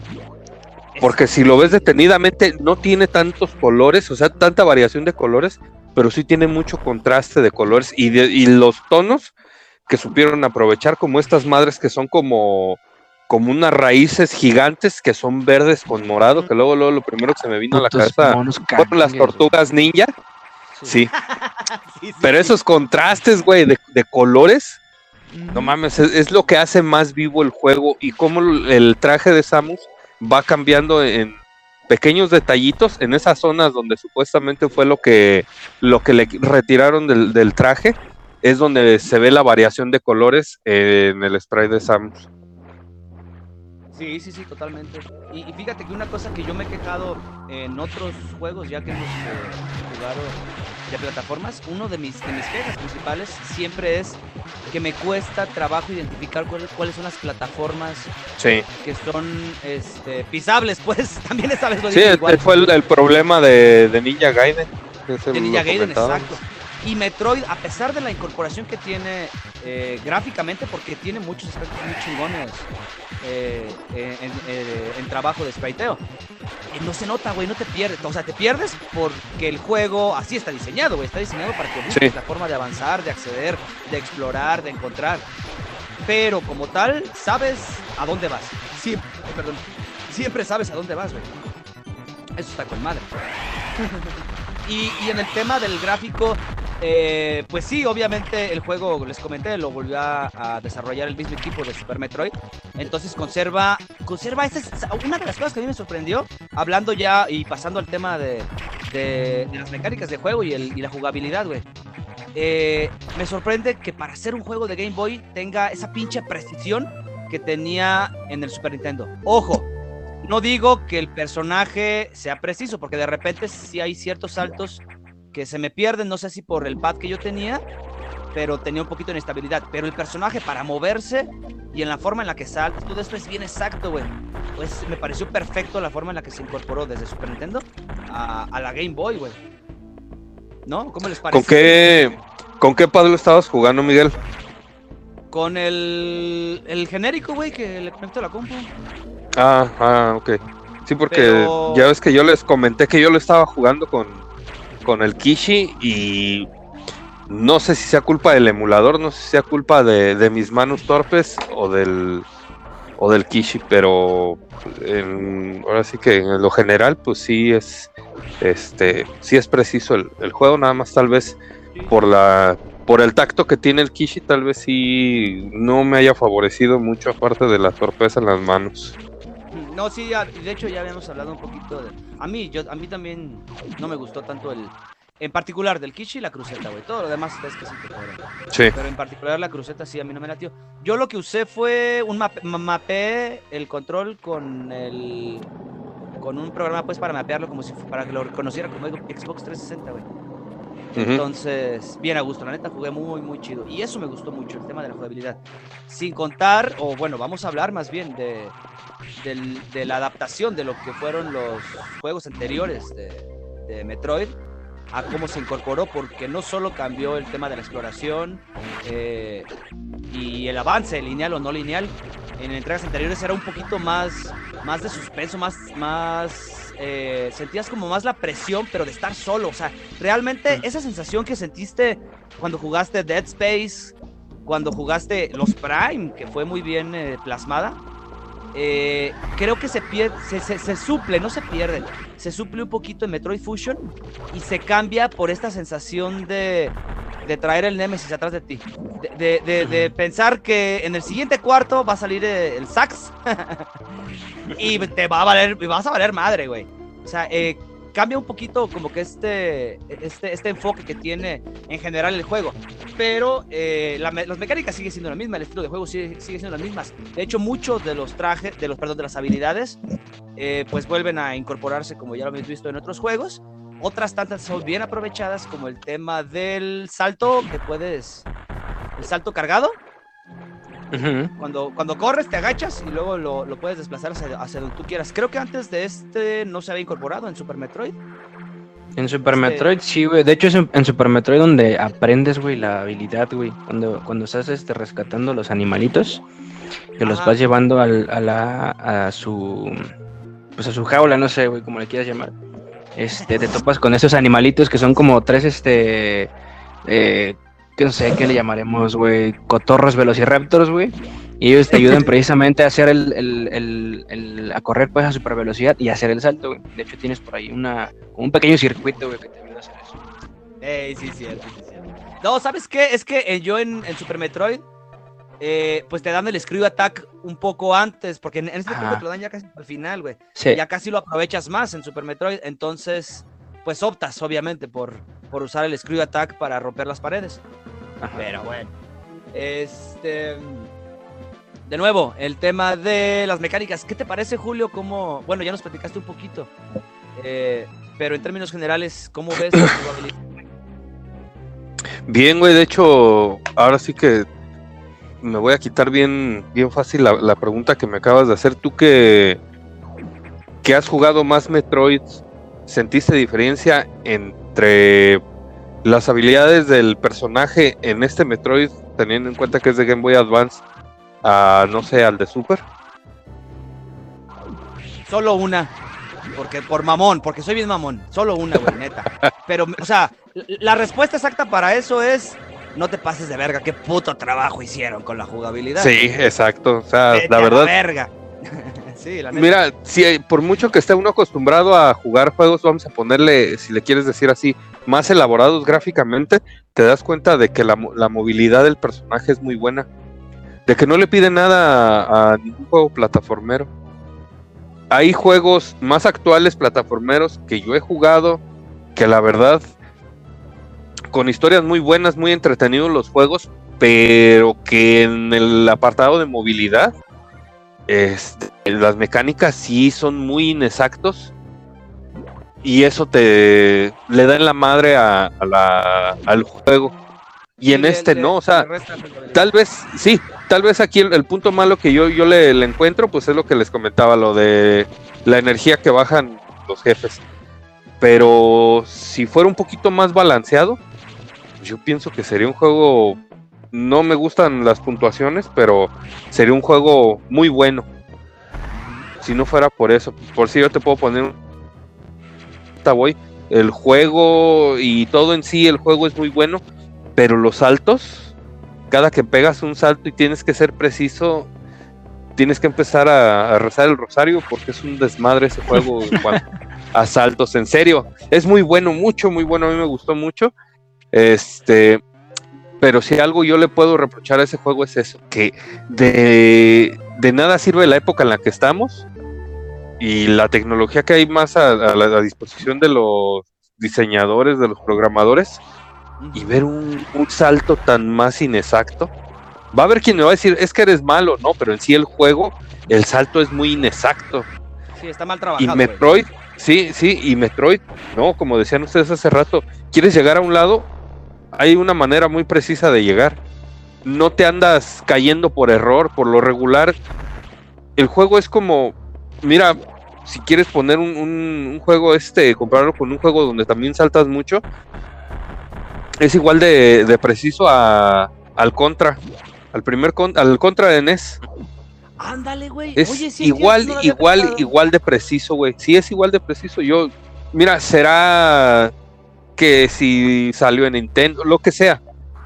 Porque si lo ves detenidamente, no tiene tantos colores, o sea, tanta variación de colores, pero sí tiene mucho contraste de colores y, de- y los tonos que supieron aprovechar, como estas madres que son como, como unas raíces gigantes que son verdes con morado, que luego, luego lo primero que se me vino a la cabeza fueron las tortugas ninja. Sí,
Sí, sí,
pero
sí.
esos contrastes, güey, de, de colores, no
Ujú.
mames, es, es lo que hace más vivo el juego y cómo el traje de Samus va cambiando en pequeños detallitos en esas zonas donde supuestamente fue lo que, lo que le retiraron del, traje, es donde se ve la variación de colores en el spray de Samus.
Sí, sí, sí, totalmente. Y, y fíjate que una cosa que yo me he quejado en otros juegos, ya que hemos eh, jugado de plataformas, uno de mis, de mis quejas principales siempre es que me cuesta trabajo identificar cuáles, cuáles son las plataformas
Sí,
que son este, pisables, pues también esta vez lo
sí este
igual.
fue el, el problema de, de Ninja Gaiden.
de Ninja Gaiden, exacto. Y Metroid, a pesar de la incorporación que tiene eh, gráficamente, porque tiene muchos aspectos muy chingones eh, eh, en, en trabajo de spriteo, no se nota, güey, no te pierdes. O sea, te pierdes porque el juego así está diseñado, güey. Está diseñado para que busques
Sí.
la forma de avanzar, de acceder, de explorar, de encontrar. Pero como tal, sabes a dónde vas. Siempre, perdón, siempre sabes a dónde vas, güey. Eso está con madre. Y, y en el tema del gráfico, eh, pues sí, obviamente el juego, les comenté, lo volvió a, desarrollar el mismo equipo de Super Metroid. Entonces conserva, conserva esa, esa- una de las cosas que a mí me sorprendió, hablando ya y pasando al tema de, de- las mecánicas de juego y la jugabilidad, güey. Eh, me sorprende que para hacer un juego de Game Boy tenga esa pinche precisión que tenía en el Super Nintendo. Ojo, no digo que el personaje sea preciso, porque de repente sí hay ciertos saltos que se me pierden, no sé si por el pad que yo tenía, pero tenía un poquito de inestabilidad. Pero el personaje para moverse y en la forma en la que salta, todo esto es bien exacto, güey. Pues me pareció perfecto la forma en la que se incorporó desde Super Nintendo a, a la Game Boy, güey. ¿No? ¿Cómo les parece?
¿Con qué, ¿Con qué pad lo estabas jugando, Miguel?
Con el, el genérico, güey, que le conecto a la compu.
Ah, ah, ok. Sí, porque
Pero-
ya ves que yo les comenté que yo lo estaba jugando con, con el Kishi y no sé si sea culpa del emulador, no sé si sea culpa de, mis manos torpes o del o del Kishi, pero en- ahora sí que en lo general, pues sí es este sí es preciso el, el juego, nada más tal vez por la por el tacto que tiene el Kishi, tal vez sí no me haya favorecido mucho aparte de la torpeza en las manos.
No, sí, ya- de hecho ya habíamos hablado un poquito de... A mí, yo, a mí también no me gustó tanto el... En particular del Kishi y la cruceta, güey. Todo lo demás es que sí te cobran.
Sí.
Pero en particular la cruceta sí a mí no me latió. Yo lo que usé fue un map ma- mapeé el control con el... Con un programa pues para mapearlo como si para que lo reconociera como Xbox 360, güey. Entonces, bien a gusto, la neta jugué muy, muy chido. Y eso me gustó mucho, el tema de la jugabilidad. Sin contar, o bueno, vamos a hablar más bien de, de la adaptación de lo que fueron los juegos anteriores de, de Metroid a cómo se incorporó, porque no solo cambió el tema de la exploración eh, y el avance lineal o no lineal, en entregas anteriores era un poquito más, más de suspenso, más, más eh, sentías como más la presión, pero de estar solo, o sea, realmente esa sensación que sentiste cuando jugaste Dead Space, cuando jugaste los Prime, que fue muy bien eh, plasmada, eh, creo que se, pierde, se, se- se suple, no se pierde, se suple un poquito en Metroid Fusion y se cambia por esta sensación de, de traer el Nemesis atrás de ti. De, de- de- pensar que en el siguiente cuarto va a salir eh, el sax y te va a valer, y vas a valer madre, güey. O sea, eh, cambia un poquito como que este, este, este enfoque que tiene en general el juego. Pero eh, la las mecánicas siguen siendo la misma, el estilo de juego sigue, sigue siendo las mismas. De hecho, muchos de los trajes, de los, perdón, de las habilidades, eh, pues vuelven a incorporarse como ya lo habéis visto en otros juegos. Otras tantas son bien aprovechadas como el tema del salto que puedes, el salto cargado. Cuando, cuando corres te agachas y luego lo, lo puedes desplazar hacia, hacia donde tú quieras. Creo que antes de este no se había incorporado en Super Metroid.
En Super
Este-
Metroid sí, güey. De hecho es en, en Super Metroid donde aprendes, güey, la habilidad, güey. Cuando, cuando estás este, rescatando los animalitos, que los vas llevando al- a, la, a su... Pues a su jaula, no sé, güey, como le quieras llamar. Este, te topas con esos animalitos que son como tres, este... eh, no sé, ¿qué le llamaremos, güey? Cotorros Velociraptors, güey. Y ellos te ayudan precisamente a hacer el, el, el, el- a correr pues a super velocidad y hacer el salto, güey. De hecho tienes por ahí una, un pequeño circuito, güey, que te ayuda a hacer eso.
Ey, sí, cierto, sí, cierto. No, ¿sabes qué? Es que eh, yo en, en Super Metroid, eh, pues te dan el Screw Attack un poco antes, porque en, en este punto te lo dan ya casi al final, güey.
Sí.
Ya casi lo aprovechas más en Super Metroid, entonces, pues optas, obviamente, por, por usar el Screw Attack para romper las paredes.
Ajá.
Pero bueno. Este. De nuevo, el tema de las mecánicas. ¿Qué te parece, Julio? ¿Cómo.? Bueno, ya nos platicaste un poquito. eh, pero en términos generales, ¿cómo ves la?
Bien, güey, de hecho, ahora sí que me voy a quitar bien, bien fácil la, la pregunta que me acabas de hacer. Tú que, que has jugado más Metroid, ¿sentiste diferencia entre las habilidades del personaje en este Metroid, teniendo en cuenta que es de Game Boy Advance, a no sé, al de Super?
Solo una. Porque por mamón, porque soy bien mamón. Solo una, güey, neta. Pero, o sea, la- la respuesta exacta para eso es. No te pases de verga, qué puto trabajo hicieron con la jugabilidad.
Sí, exacto. O sea,
Vete
la
a
verdad,
verga. sí, la neta.
Mira, si hay- por mucho que esté uno acostumbrado a jugar juegos, vamos a ponerle, si le quieres decir así, más elaborados gráficamente, te das cuenta de que la, la movilidad del personaje es muy buena. De que no le pide nada a, a ningún juego plataformero. Hay juegos más actuales plataformeros que yo he jugado, que la verdad, con historias muy buenas, muy entretenidos los juegos, pero que en el apartado de movilidad este, las mecánicas sí son muy inexactos y eso te le da en la madre a, a la- al juego. Y en este no, o sea, tal vez sí, tal vez aquí el, el punto malo que yo, yo le, le encuentro, pues es lo que les comentaba, lo de la energía que bajan los jefes. Pero si fuera un poquito más balanceado, yo pienso que sería un juego. No me gustan las puntuaciones, pero sería un juego muy bueno. Si no fuera por eso, por si yo te puedo poner un. Voy. El juego y todo en sí, el juego es muy bueno, pero los saltos, cada que pegas un salto y tienes que ser preciso, tienes que empezar a, a rezar el rosario porque es un desmadre ese juego en cuanto a saltos. En serio, es muy bueno, mucho, muy bueno. A mí me gustó mucho. Este, pero si algo yo le puedo reprochar a ese juego es eso, que de, de nada sirve la época en la que estamos y la tecnología que hay más a, a la a disposición de los diseñadores, de los programadores, y ver un, un salto tan más inexacto. Va a haber quien me va a decir, es que eres malo, no, pero en sí el juego, el salto es muy inexacto.
Sí, está mal
Y
trabajado. güey.
Metroid, sí, sí, y Metroid, no, como decían ustedes hace rato, quieres llegar a un lado, hay una manera muy precisa de llegar. No te andas cayendo por error, por lo regular. El juego es como, mira, si quieres poner un, un- un juego este, compararlo con un juego donde también saltas mucho, es igual de, de preciso a, al contra, al primer con- al contra de NES.
Ándale, güey.
Es
Oye, sí,
igual,
no
igual,
pensado.
igual de preciso, güey. Sí, es igual de preciso. Yo, mira, será que si salió en Nintendo, lo que sea.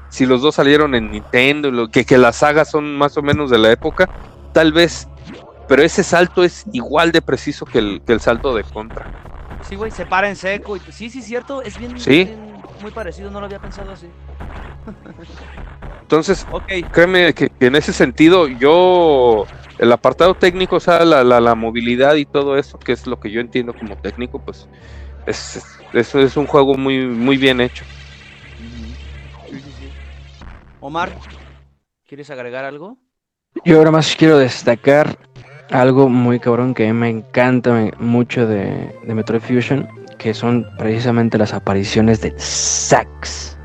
Si los dos salieron en Nintendo, lo que, que las sagas son más o menos de la época, tal vez. Pero ese salto es igual de preciso que el, que el salto de contra.
Sí, güey, se para en seco. Y... Sí, sí, cierto. Es bien,
Sí.
bien- muy parecido. No lo había pensado así.
Entonces,
Ok.
créeme que, que en ese sentido, yo, el apartado técnico, o sea, la, la, la movilidad y todo eso, que es lo que yo entiendo como técnico, pues es, es- eso es un juego muy, muy bien hecho.
Sí, sí, sí. Omar, ¿quieres agregar algo?
Yo ahora más quiero destacar algo muy cabrón que a mí me encanta mucho de, de Metroid Fusion, que son precisamente las apariciones del sax.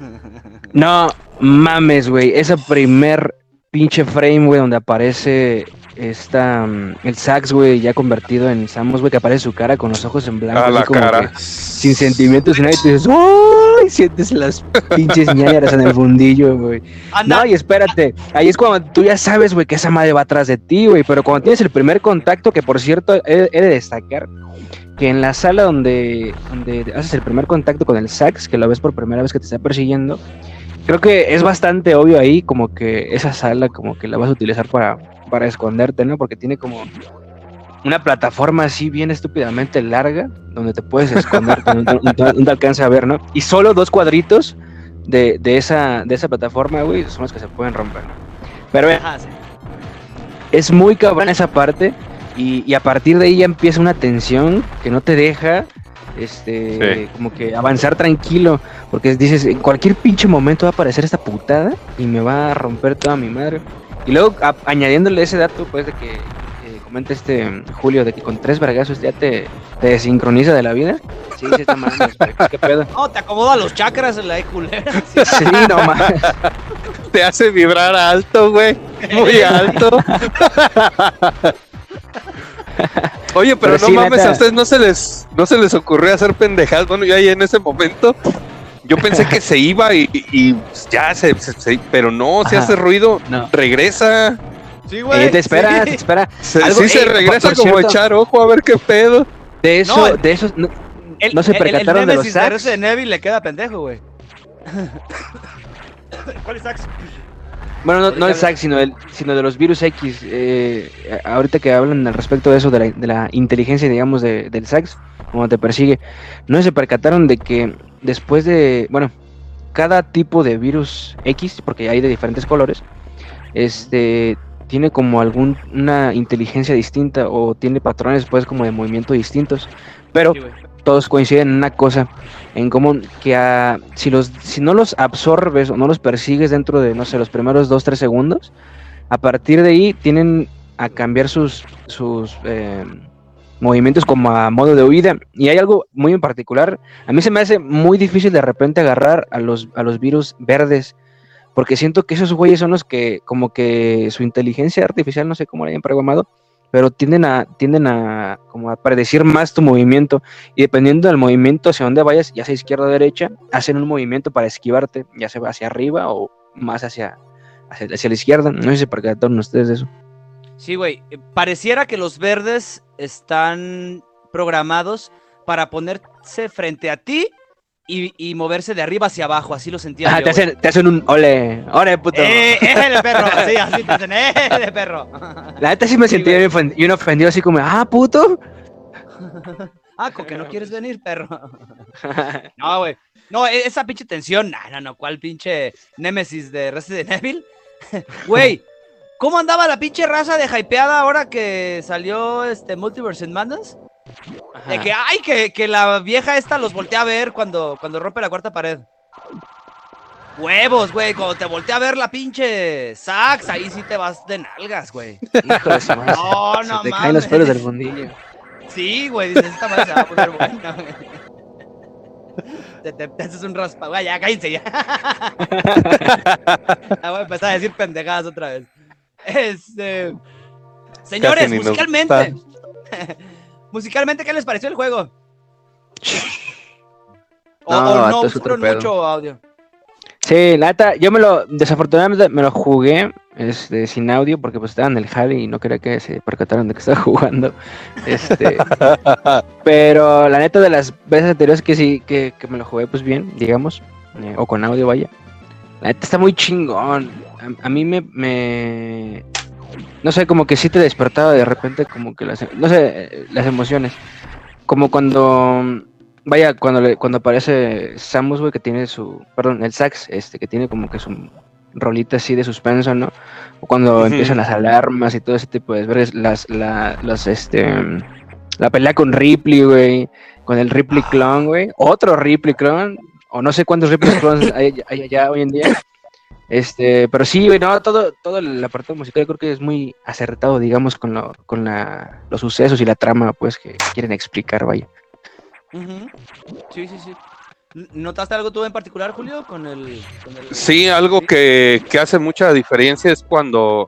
No mames, güey. Ese primer pinche frame, güey, donde aparece esta, mm, el sax, güey, ya convertido en Samus, güey, que aparece su cara con los ojos en blanco.
A la
como
cara.
que sin sentimientos y nada, y tú dices, ¡ay! Sientes las pinches ñañaras en el fundillo, güey. No, y espérate, ahí es cuando tú ya sabes, güey, que esa madre va atrás de ti, güey, pero cuando tienes el primer contacto, que por cierto, he, he de destacar que en la sala donde, donde haces el primer contacto con el sax, que lo ves por primera vez que te está persiguiendo, creo que es bastante obvio ahí como que esa sala como que la vas a utilizar para, para esconderte, ¿no? Porque tiene como una plataforma así bien estúpidamente larga donde te puedes esconder, donde, donde te alcanza a ver, ¿no? Y solo dos cuadritos de, de, esa, de esa plataforma, güey, son los que se pueden romper. Pero
sí.
es muy cabrón esa parte y, y a partir de ahí ya empieza una tensión que no te deja este
Sí.
como que avanzar tranquilo porque dices en cualquier pinche momento va a aparecer esta putada y me va a romper toda mi madre y luego a- añadiéndole ese dato pues de que eh, comenta este Julio de que con tres vergazos ya te, te desincroniza de la vida sí sí está mal qué pedo
No, te acomoda los chakras en la E culera. Sí.
sí no mames
Te hace vibrar alto, güey. Muy alto. Oye, pero,
Pero
no
sí,
mames,
neta.
a ustedes no se les no se les ocurrió hacer pendejadas. Bueno, yo ahí en ese momento yo pensé que se iba y, y ya se, se- se- pero no, si
Ajá.
hace ruido,
no
regresa.
Sí,
Eh, te espera, te espera.
Se,
Algo-
sí se
eh,
regresa como
cierto.
echar ojo a ver qué pedo.
De eso,
No,
de eso, no,
El,
no se
el- el
percataron de los
de
sacks.
Resident Evil le queda pendejo, güey. ¿Cuál es Sax?
Bueno, no, no el. SAC, sino, el, sino de los virus X. eh, ahorita que hablan al respecto de eso, de la, de la inteligencia, digamos, de- del SAX, como te persigue, no se percataron de que después de, bueno, cada tipo de virus X, porque hay de diferentes colores, este tiene como algún una inteligencia distinta o tiene patrones pues como de movimiento distintos pero
Sí,
todos coinciden en una cosa en común, que si, los, si no los absorbes o no los persigues dentro de, no sé, los primeros 2-3 segundos, a partir de ahí tienen a cambiar sus, sus eh, movimientos como a modo de huida. Y hay algo muy en particular, a mí se me hace muy difícil de repente agarrar a los, a los virus verdes, porque siento que esos güeyes son los que como que su inteligencia artificial, no sé cómo la hayan programado, pero tienden a, tienden a como a predecir más tu movimiento y dependiendo del movimiento hacia donde vayas, ya sea izquierda o derecha, hacen un movimiento para esquivarte, ya sea hacia arriba o más hacia, hacia, la izquierda. No sé si percataron ustedes de eso.
Sí, güey. eh, Pareciera que los verdes están programados para ponerse frente a ti y, y moverse de arriba hacia abajo. Así lo sentía
Ajá,
yo,
te, hacen, te hacen un ole, ole puto.
¡Eh, eh, perro! Sí, así te hacen, ¡eh, de perro!
La neta sí me
sí,
sentí bien bien ofendido, así como, ah, puto.
Ah, con que no quieres venir, perro. No, güey. No, e- esa pinche tensión. No, no, no. ¿Cuál pinche Némesis de Resident Evil? Güey, ¿cómo andaba la pinche raza de hypeada ahora que salió este Multiverse in Madness? De que, ay, que, que la vieja esta los voltea a ver cuando, cuando rompe la cuarta pared. Huevos, güey. Cuando te voltea a ver la pinche Sax, ahí sí te vas de nalgas, güey.
Madre.
No, no
te caen los
mames.
pelos del fundillo.
Sí, güey, dices, esta madre se va a poner buena, güey. Te, te- te haces un raspa, güey, ya cállense ya. Ya voy a empezar a decir pendejadas otra vez. Este. Señores, musicalmente. musicalmente, ¿qué les pareció el juego? O
No,
o no, mucho audio.
Sí, la neta, yo me lo, desafortunadamente me lo jugué este, sin audio porque pues estaba en el jale y no quería que se percataran de que estaba jugando. Este, pero la neta de las veces anteriores que sí, que, que me lo jugué pues bien, digamos, eh, o con audio vaya. La neta está muy chingón. A, a mí me, me, no sé, como que sí te despertaba de repente como que las, no sé, las emociones. Como cuando Vaya, cuando le, cuando aparece Samus, güey, que tiene su, perdón, el sax, este, que tiene como que su rolita así de suspenso, ¿no? O cuando empiezan las alarmas y todo ese tipo de desvergues, las, la, los, este, la pelea con Ripley, güey, con el Ripley clon, güey, otro Ripley clon, o no sé cuántos Ripley clones hay, hay allá hoy en día. Este, pero sí, güey, no, todo, todo el apartado musical creo que es muy acertado, digamos, con, lo, con la, los sucesos y la trama, pues, que quieren explicar, vaya.
Sí, sí, sí. ¿Notaste algo tú en particular, Julio? Con el. Con el
Sí, algo que, que hace mucha diferencia es cuando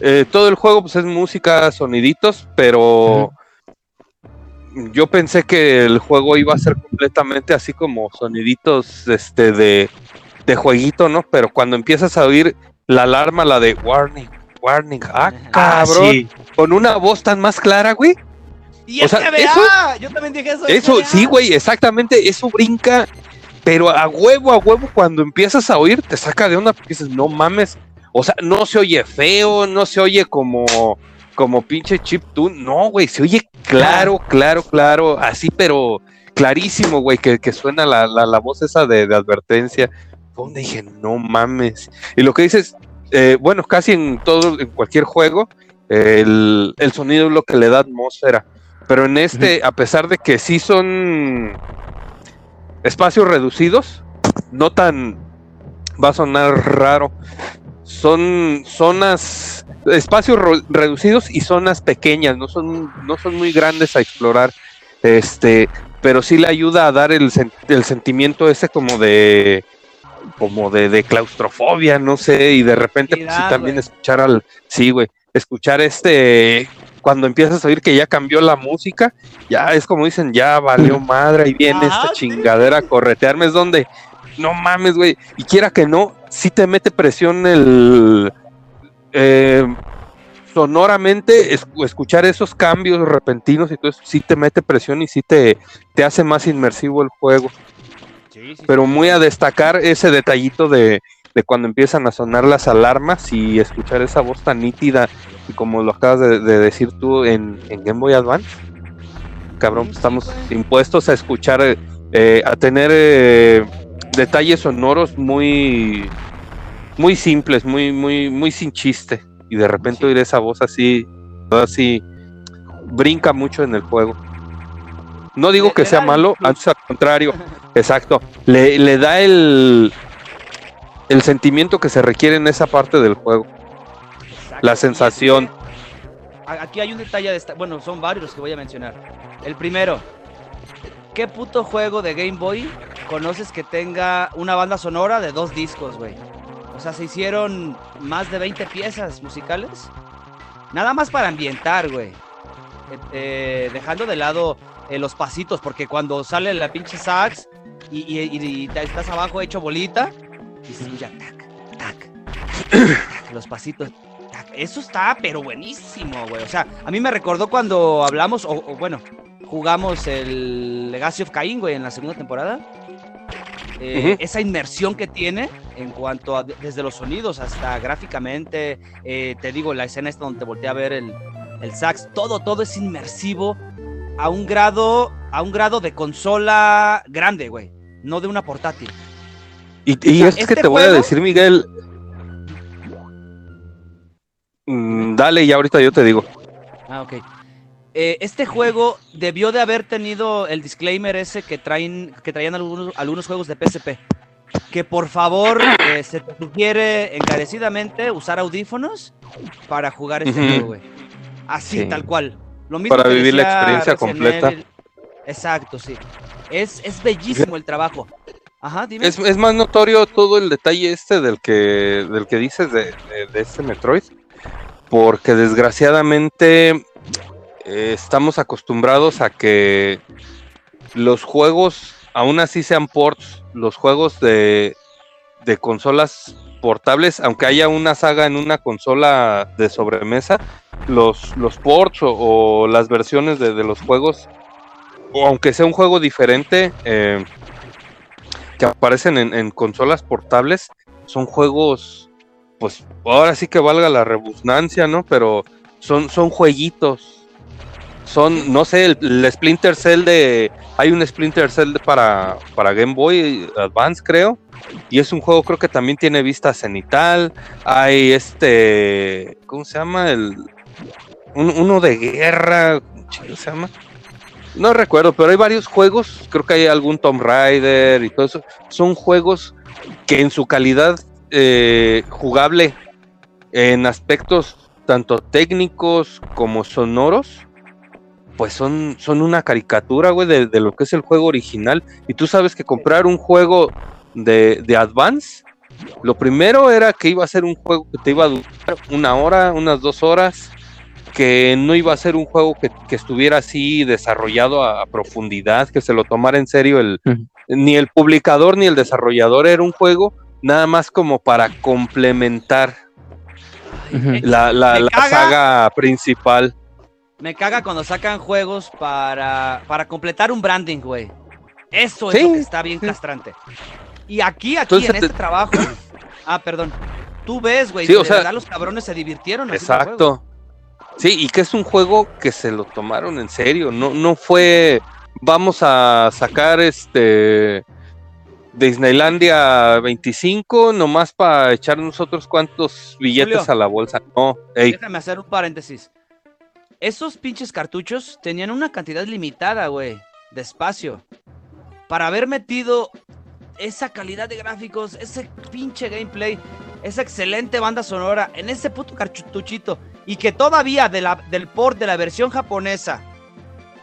eh, todo el juego pues es música, soniditos, pero yo pensé que el juego iba a ser completamente así como soniditos este de, de jueguito, ¿no? Pero cuando empiezas a oír la alarma, la de warning, warning, ah, cabrón, con una voz tan más clara, güey.
¡Y
o sea, eso-
Yo también dije eso.
Eso, sí, güey, exactamente, eso brinca pero a huevo, a huevo, cuando empiezas a oír, te saca de onda porque dices, no mames, o sea, no se oye feo, no se oye como, como pinche chip tune, no, güey, se oye claro, claro, claro, así, pero clarísimo, güey, que, que suena la, la, la, voz esa de, de advertencia. Donde dije, no mames. Y lo que dices, eh, bueno, casi en todo, en cualquier juego, el, el, sonido es lo que le da atmósfera. Pero en este, uh -huh. a pesar de que sí son espacios reducidos, no tan, va a sonar raro, son zonas, espacios reducidos y zonas pequeñas, no son, no son muy grandes a explorar. Este, pero sí le ayuda a dar el, el sentimiento ese como de como de, de, claustrofobia, no sé, y de repente pues, sí, también escuchar al, sí, güey, escuchar este, cuando empiezas a oír que ya cambió la música, ya es como dicen, ya valió madre, y viene Ajá, esta chingadera a corretearme, es donde, no mames, güey, y quiera que no, sí te mete presión el, eh, sonoramente es, escuchar esos cambios repentinos y todo eso sí te mete presión y sí te, te hace más inmersivo el juego. Sí, sí, Pero muy a destacar ese detallito de, de, cuando empiezan a sonar las alarmas y escuchar esa voz tan nítida y como lo acabas de, de decir tú en, en, Game Boy Advance. Cabrón, estamos impuestos a escuchar, eh, a tener eh, detalles sonoros muy, muy simples, muy, muy, muy sin chiste y de repente oír esa voz así, así, brinca mucho en el juego. No digo que sea malo, antes al contrario, exacto, le, le da el, el sentimiento que se requiere en esa parte del juego. Exacto. La sensación.
Aquí hay un detalle de esta, bueno, son varios los que voy a mencionar. El primero, ¿qué puto juego de Game Boy conoces que tenga una banda sonora de dos discos, güey? O sea, se hicieron más de 20 piezas musicales. Nada más para ambientar, güey. Eh, eh, dejando de lado eh, los pasitos, porque cuando sale la pinche sax y, y, y, y estás abajo hecho bolita, y se escucha tac, tac, tac, los pasitos. Tac. Eso está, pero buenísimo, güey. O sea, a mí me recordó cuando hablamos, o, o bueno, jugamos el Legacy of Cain, güey, en la segunda temporada. Eh, uh -huh. Esa inmersión que tiene en cuanto a desde los sonidos hasta gráficamente, eh, te digo, la escena esta donde te volteé a ver el, el sax, todo, todo es inmersivo a un grado, a un grado de consola grande, güey, no de una portátil.
Y, y o sea, es este que te juego... voy a decir, Miguel. Mm, dale, y ahorita yo te digo.
Ah, ok. Eh, este juego debió de haber tenido el disclaimer ese que traen que traían algunos, algunos juegos de PSP. Que por favor eh, se te sugiere encarecidamente usar audífonos para jugar este uh -huh. juego, güey. Así, sí. tal cual.
Lo mismo para vivir la experiencia completa.
El... Exacto, sí. Es, es bellísimo el trabajo. Ajá, dime.
Es, es, más notorio todo el detalle este del que, del que dices de, de, de este Metroid. Porque desgraciadamente eh, estamos acostumbrados a que los juegos, aún así sean ports, los juegos de, de consolas portables, aunque haya una saga en una consola de sobremesa, los, los ports o, las versiones de, los juegos, o aunque sea un juego diferente, eh, que aparecen en, consolas portables, son juegos, pues ahora sí que valga la rebusnancia, ¿no? Pero son, son jueguitos, son, no sé, el, Splinter Cell de. Hay un Splinter Cell para, para Game Boy Advance, creo. Y es un juego, creo que también tiene vista cenital. Hay este. ¿Cómo se llama? El. Un, uno de guerra. ¿Cómo se llama? No recuerdo, pero hay varios juegos. Creo que hay algún Tomb Raider y todo eso. Son juegos que en su calidad eh, jugable, en aspectos tanto técnicos como sonoros, pues son, son una caricatura, güey, de, lo que es el juego original. Y tú sabes que comprar un juego de, de, Advance, lo primero era que iba a ser un juego que te iba a durar una hora, unas dos horas, que no iba a ser un juego que, que estuviera así desarrollado a, a, profundidad, que se lo tomara en serio el, uh -huh. ni el publicador ni el desarrollador, era un juego nada más como para complementar uh -huh. la, la, la saga principal.
Me caga cuando sacan juegos para, para completar un branding, güey. Eso es
Sí,
lo que está bien
sí.
castrante. Y aquí, aquí,
Entonces
en
te-
este trabajo. Ah, perdón. Tú ves, güey,
Sí, o sea-
verdad los cabrones se divirtieron.
Exacto. Sí, y que es un juego que se lo tomaron en serio. No, no fue vamos a sacar este Disneylandia 25 nomás para echar nosotros cuantos billetes
Julio.
a la bolsa. No, ey,
Déjame hacer un paréntesis. Esos pinches cartuchos tenían una cantidad limitada, güey, de espacio. Para haber metido esa calidad de gráficos, ese pinche gameplay, esa excelente banda sonora en ese puto cartuchito y que todavía de la, del port de la versión japonesa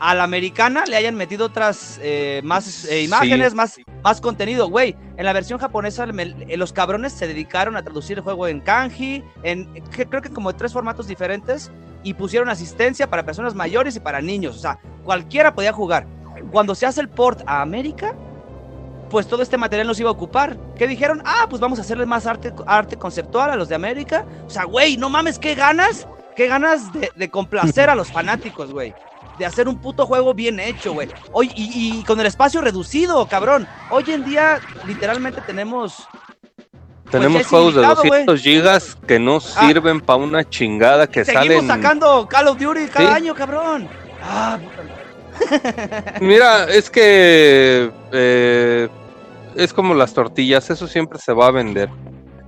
a la americana le hayan metido otras eh, más eh,
Sí.
imágenes, más, más contenido, güey. En la versión japonesa me- eh, los cabrones se dedicaron a traducir el juego en kanji, en que- creo que como tres formatos diferentes y pusieron asistencia para personas mayores y para niños. O sea, cualquiera podía jugar. Cuando se hace el port a América, pues todo este material nos iba a ocupar. ¿Qué dijeron? Ah, pues vamos a hacerle más arte, arte conceptual a los de América. O sea, güey, no mames, qué ganas, qué ganas de, de complacer a los fanáticos, güey. De hacer un puto juego bien hecho, güey. Hoy, y, y con el espacio reducido, cabrón. Hoy en día, literalmente tenemos.
tenemos
es
juegos de
ilimitado, güey.
200 gigas que no
Ah.
sirven para una chingada que
Seguimos
salen.
sacando Call of Duty cada
Sí.
año, cabrón. Ah, puta.
Mira, es que eh, es como las tortillas, eso siempre se va a vender.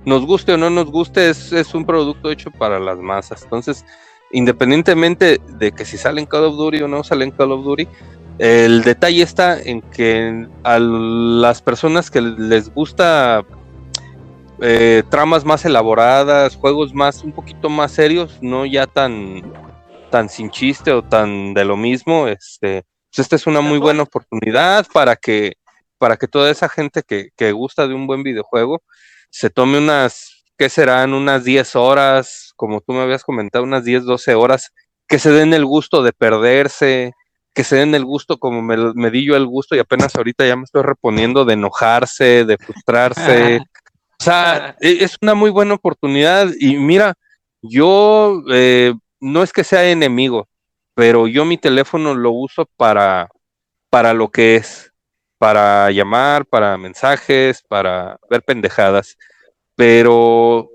Nos guste o no nos guste, es, es un producto hecho para las masas. Entonces, independientemente de que si salen Call of Duty o no salen Call of Duty, el detalle está en que a las personas que les gusta eh, tramas más elaboradas, juegos más, un poquito más serios, no ya tan, tan sin chiste o tan de lo mismo, este, pues esta es una muy buena oportunidad para que, para que toda esa gente que, que gusta de un buen videojuego se tome unas, ¿qué serán? Unas 10 horas, como tú me habías comentado, unas 10, 12 horas, que se den el gusto de perderse, que se den el gusto como me, me di yo el gusto y apenas ahorita ya me estoy reponiendo de enojarse, de frustrarse. o sea, e- es una muy buena oportunidad y mira, yo eh, no es que sea enemigo, pero yo mi teléfono lo uso para, para lo que es, para llamar, para mensajes, para ver pendejadas. Pero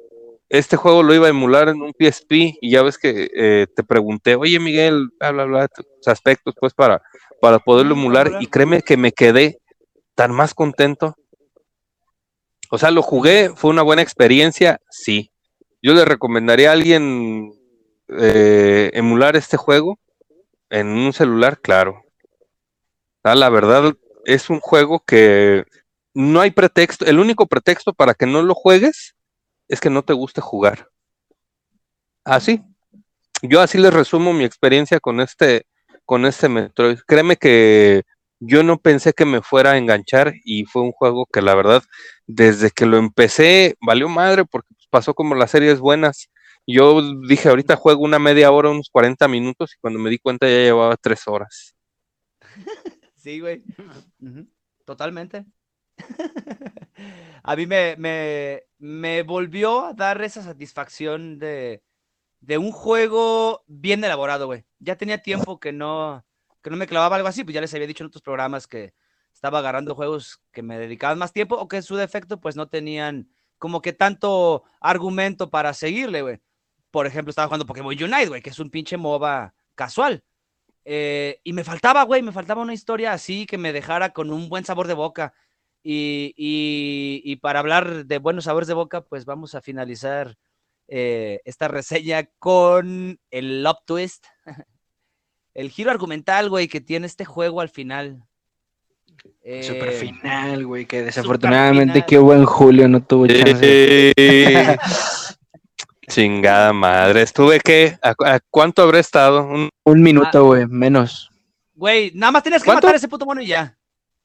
este juego lo iba a emular en un PSP y ya ves que eh, te pregunté, oye Miguel, bla, bla, bla, tus aspectos pues para, para poderlo
Mm,
emular y créeme que me quedé tan más contento. O sea, lo jugué, fue una buena experiencia, sí. Yo le recomendaría a alguien eh, emular este juego en un celular, claro. Ah, la verdad, es un juego que no hay pretexto. El único pretexto para que no lo juegues es que no te guste jugar. Así. Yo así les resumo mi experiencia con este, con este Metroid. Créeme que yo no pensé que me fuera a enganchar y fue un juego que la verdad, desde que lo empecé, valió madre porque pues, pasó como las series buenas. Yo dije, ahorita juego una media hora, unos 40 minutos, y cuando me di cuenta ya llevaba tres horas.
Sí, güey. Totalmente. A mí me, me, me volvió a dar esa satisfacción de, de un juego bien elaborado, güey. Ya tenía tiempo que no, que no me clavaba algo así, pues ya les había dicho en otros programas que estaba agarrando juegos que me dedicaban más tiempo o que en su defecto pues no tenían como que tanto argumento para seguirle, güey. Por ejemplo, estaba jugando Pokémon Unite, güey, que es un pinche MOBA casual. Eh, y me faltaba, güey, me faltaba una historia así que me dejara con un buen sabor de boca. Y, y- y para hablar de buenos sabores de boca, pues vamos a finalizar eh, esta reseña con el Love Twist. El giro argumental, güey, que tiene este juego al final.
Super
Eh,
final, güey, que desafortunadamente
final.
qué buen Julio no tuvo chance.
Chingada madre. Estuve que, ¿a, a cuánto habré estado? Un-
Un minuto, güey, menos.
Güey, nada más tienes que
¿Cuánto?
matar a ese puto mono y ya.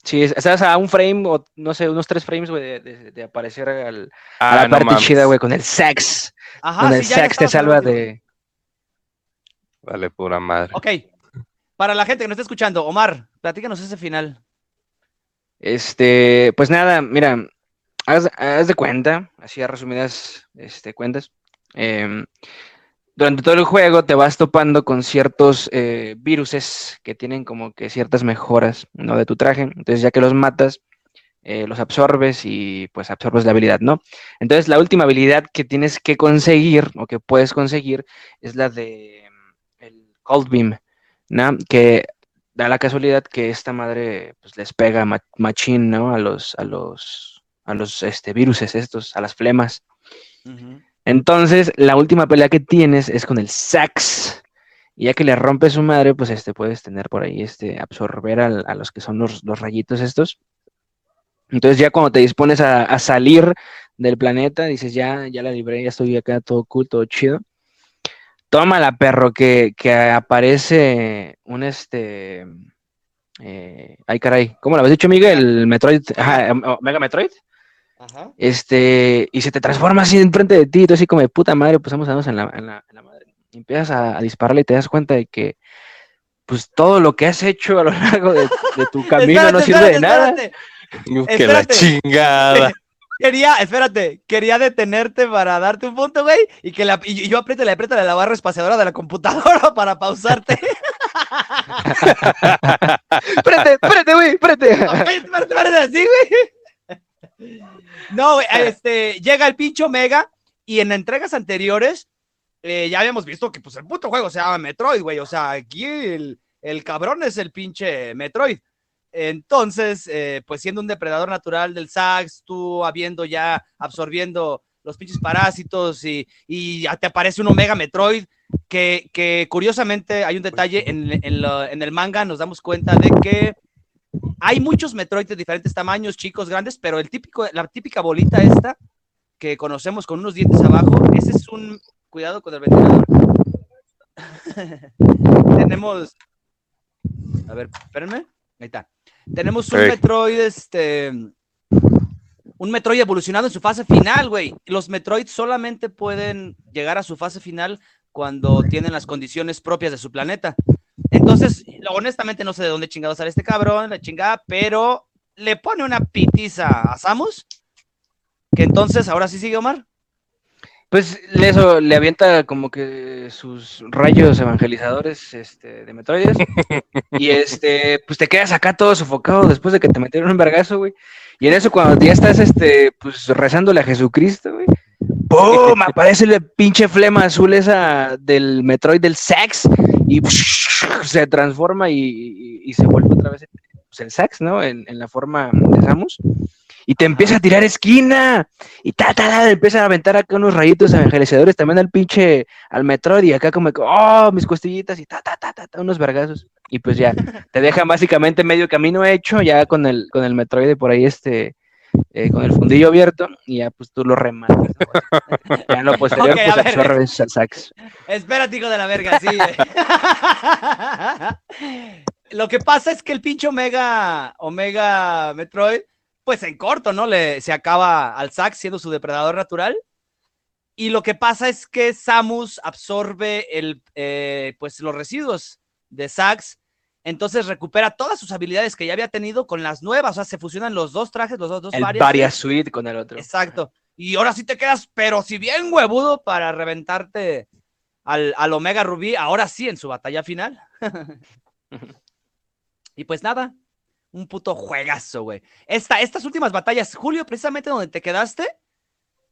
Sí, es- estás a un frame o no sé, unos tres frames, güey, de, de- de aparecer al, a
Ah,
la
no
parte
mames.
chida, güey, con el sex.
Ajá,
con
sí,
el sex te salva de.
Vale, pura madre.
Ok. Para la gente que nos está escuchando, Omar, platícanos ese final.
Este, pues nada, mira, haz, haz de cuenta, así a resumidas este, cuentas. Em, durante todo el juego te vas topando con ciertos eh, viruses que tienen como que ciertas mejoras, ¿no? De tu traje. Entonces, ya que los matas, eh, los absorbes y pues absorbes la habilidad, ¿no? Entonces, la última habilidad que tienes que conseguir o que puedes conseguir es la de mm, el Cold Beam, ¿no? Que da la casualidad que esta madre pues les pega machín, ¿no? A los, a los, a los este, viruses estos, a las flemas. Entonces, la última pelea que tienes es con el Sax. Y ya que le rompe su madre, pues este puedes tener por ahí, este, absorber a, los que son los, rayitos estos. Entonces ya cuando te dispones a, salir del planeta, dices, ya, ya la libré, ya estoy acá todo cool, todo chido. Tómala, perro, que, que aparece un este. Eh, ay, caray. ¿Cómo lo habías dicho, Miguel? El Metroid. Ajá, Mega Metroid. Este, y se te transforma así enfrente de ti, y tú así como de puta madre, pues vamos a en la, en la, madre. Y empiezas a, dispararle y te das cuenta de que, pues todo lo que has hecho a lo largo de, tu camino no sirve de nada.
Que la chingada.
Quería, espérate, quería detenerte para darte un punto, güey, y que la, y yo apriete, le aprieta la barra espaciadora de la computadora para pausarte.
espérate, espérate, güey, espérate.
espérate, espérate, así, güey. No, este, llega el pincho Mega y en entregas anteriores eh, ya habíamos visto que pues el puto juego se llama Metroid, güey. O sea, aquí el, cabrón es el pinche Metroid. Entonces, eh, pues siendo un depredador natural del Sax, tú habiendo ya absorbiendo los pinches parásitos y, y te aparece un Omega Metroid, que, que curiosamente hay un detalle en, en el manga, nos damos cuenta de que hay muchos Metroid de diferentes tamaños, chicos, grandes, pero el típico, la típica bolita esta que conocemos con unos dientes abajo, ese es un cuidado con el ventilador. Tenemos a ver, espérenme. Ahí está. Tenemos un Metroid, este. Un Metroid evolucionado en su fase final, güey. Los Metroid solamente pueden llegar a su fase final cuando tienen las condiciones propias de su planeta. Entonces, honestamente no sé de dónde chingado sale este cabrón, la chingada, pero le pone una pitiza a Samus, que entonces ahora sí sigue Omar.
Pues eso, le avienta como que sus rayos evangelizadores este, de Metroides. y este, pues te quedas acá todo sofocado después de que te metieron un vergazo, güey. Y en eso, cuando ya estás este, pues rezándole a Jesucristo, güey. ¡Pum! Aparece el pinche flema azul esa del Metroid del sex y se transforma y, se vuelve otra vez pues, el sax, ¿no? En, la forma de Samus. Y te empieza a tirar esquina. Y ta, ta, ta, empieza a aventar acá unos rayitos evangelizadores también al pinche, al Metroid. Y acá como, oh, mis costillitas y ta, ta, ta, ta, unos vergazos. Y pues ya, te deja básicamente medio camino hecho, ya con el, con el Metroid por ahí, este, eh, con el fundillo abierto y ya pues tú lo rematas. ya en lo posterior pues absorbes al sax.
Espérate, hijo de la verga, sí. lo que pasa es que el pinche Omega, Omega Metroid, pues en corto, ¿no? Le, se acaba al sax siendo su depredador natural. Y lo que pasa es que Samus absorbe el, eh, pues los residuos de Sax entonces recupera todas sus habilidades que ya había tenido con las nuevas. O sea, se fusionan los dos trajes, los dos, dos
el varias. Suite con el otro.
Exacto. Y ahora sí te quedas, pero si bien huevudo para reventarte al, al Omega Rubí, ahora sí en su batalla final. y pues nada, un puto juegazo, güey. Esta, estas últimas batallas, Julio, precisamente donde te quedaste,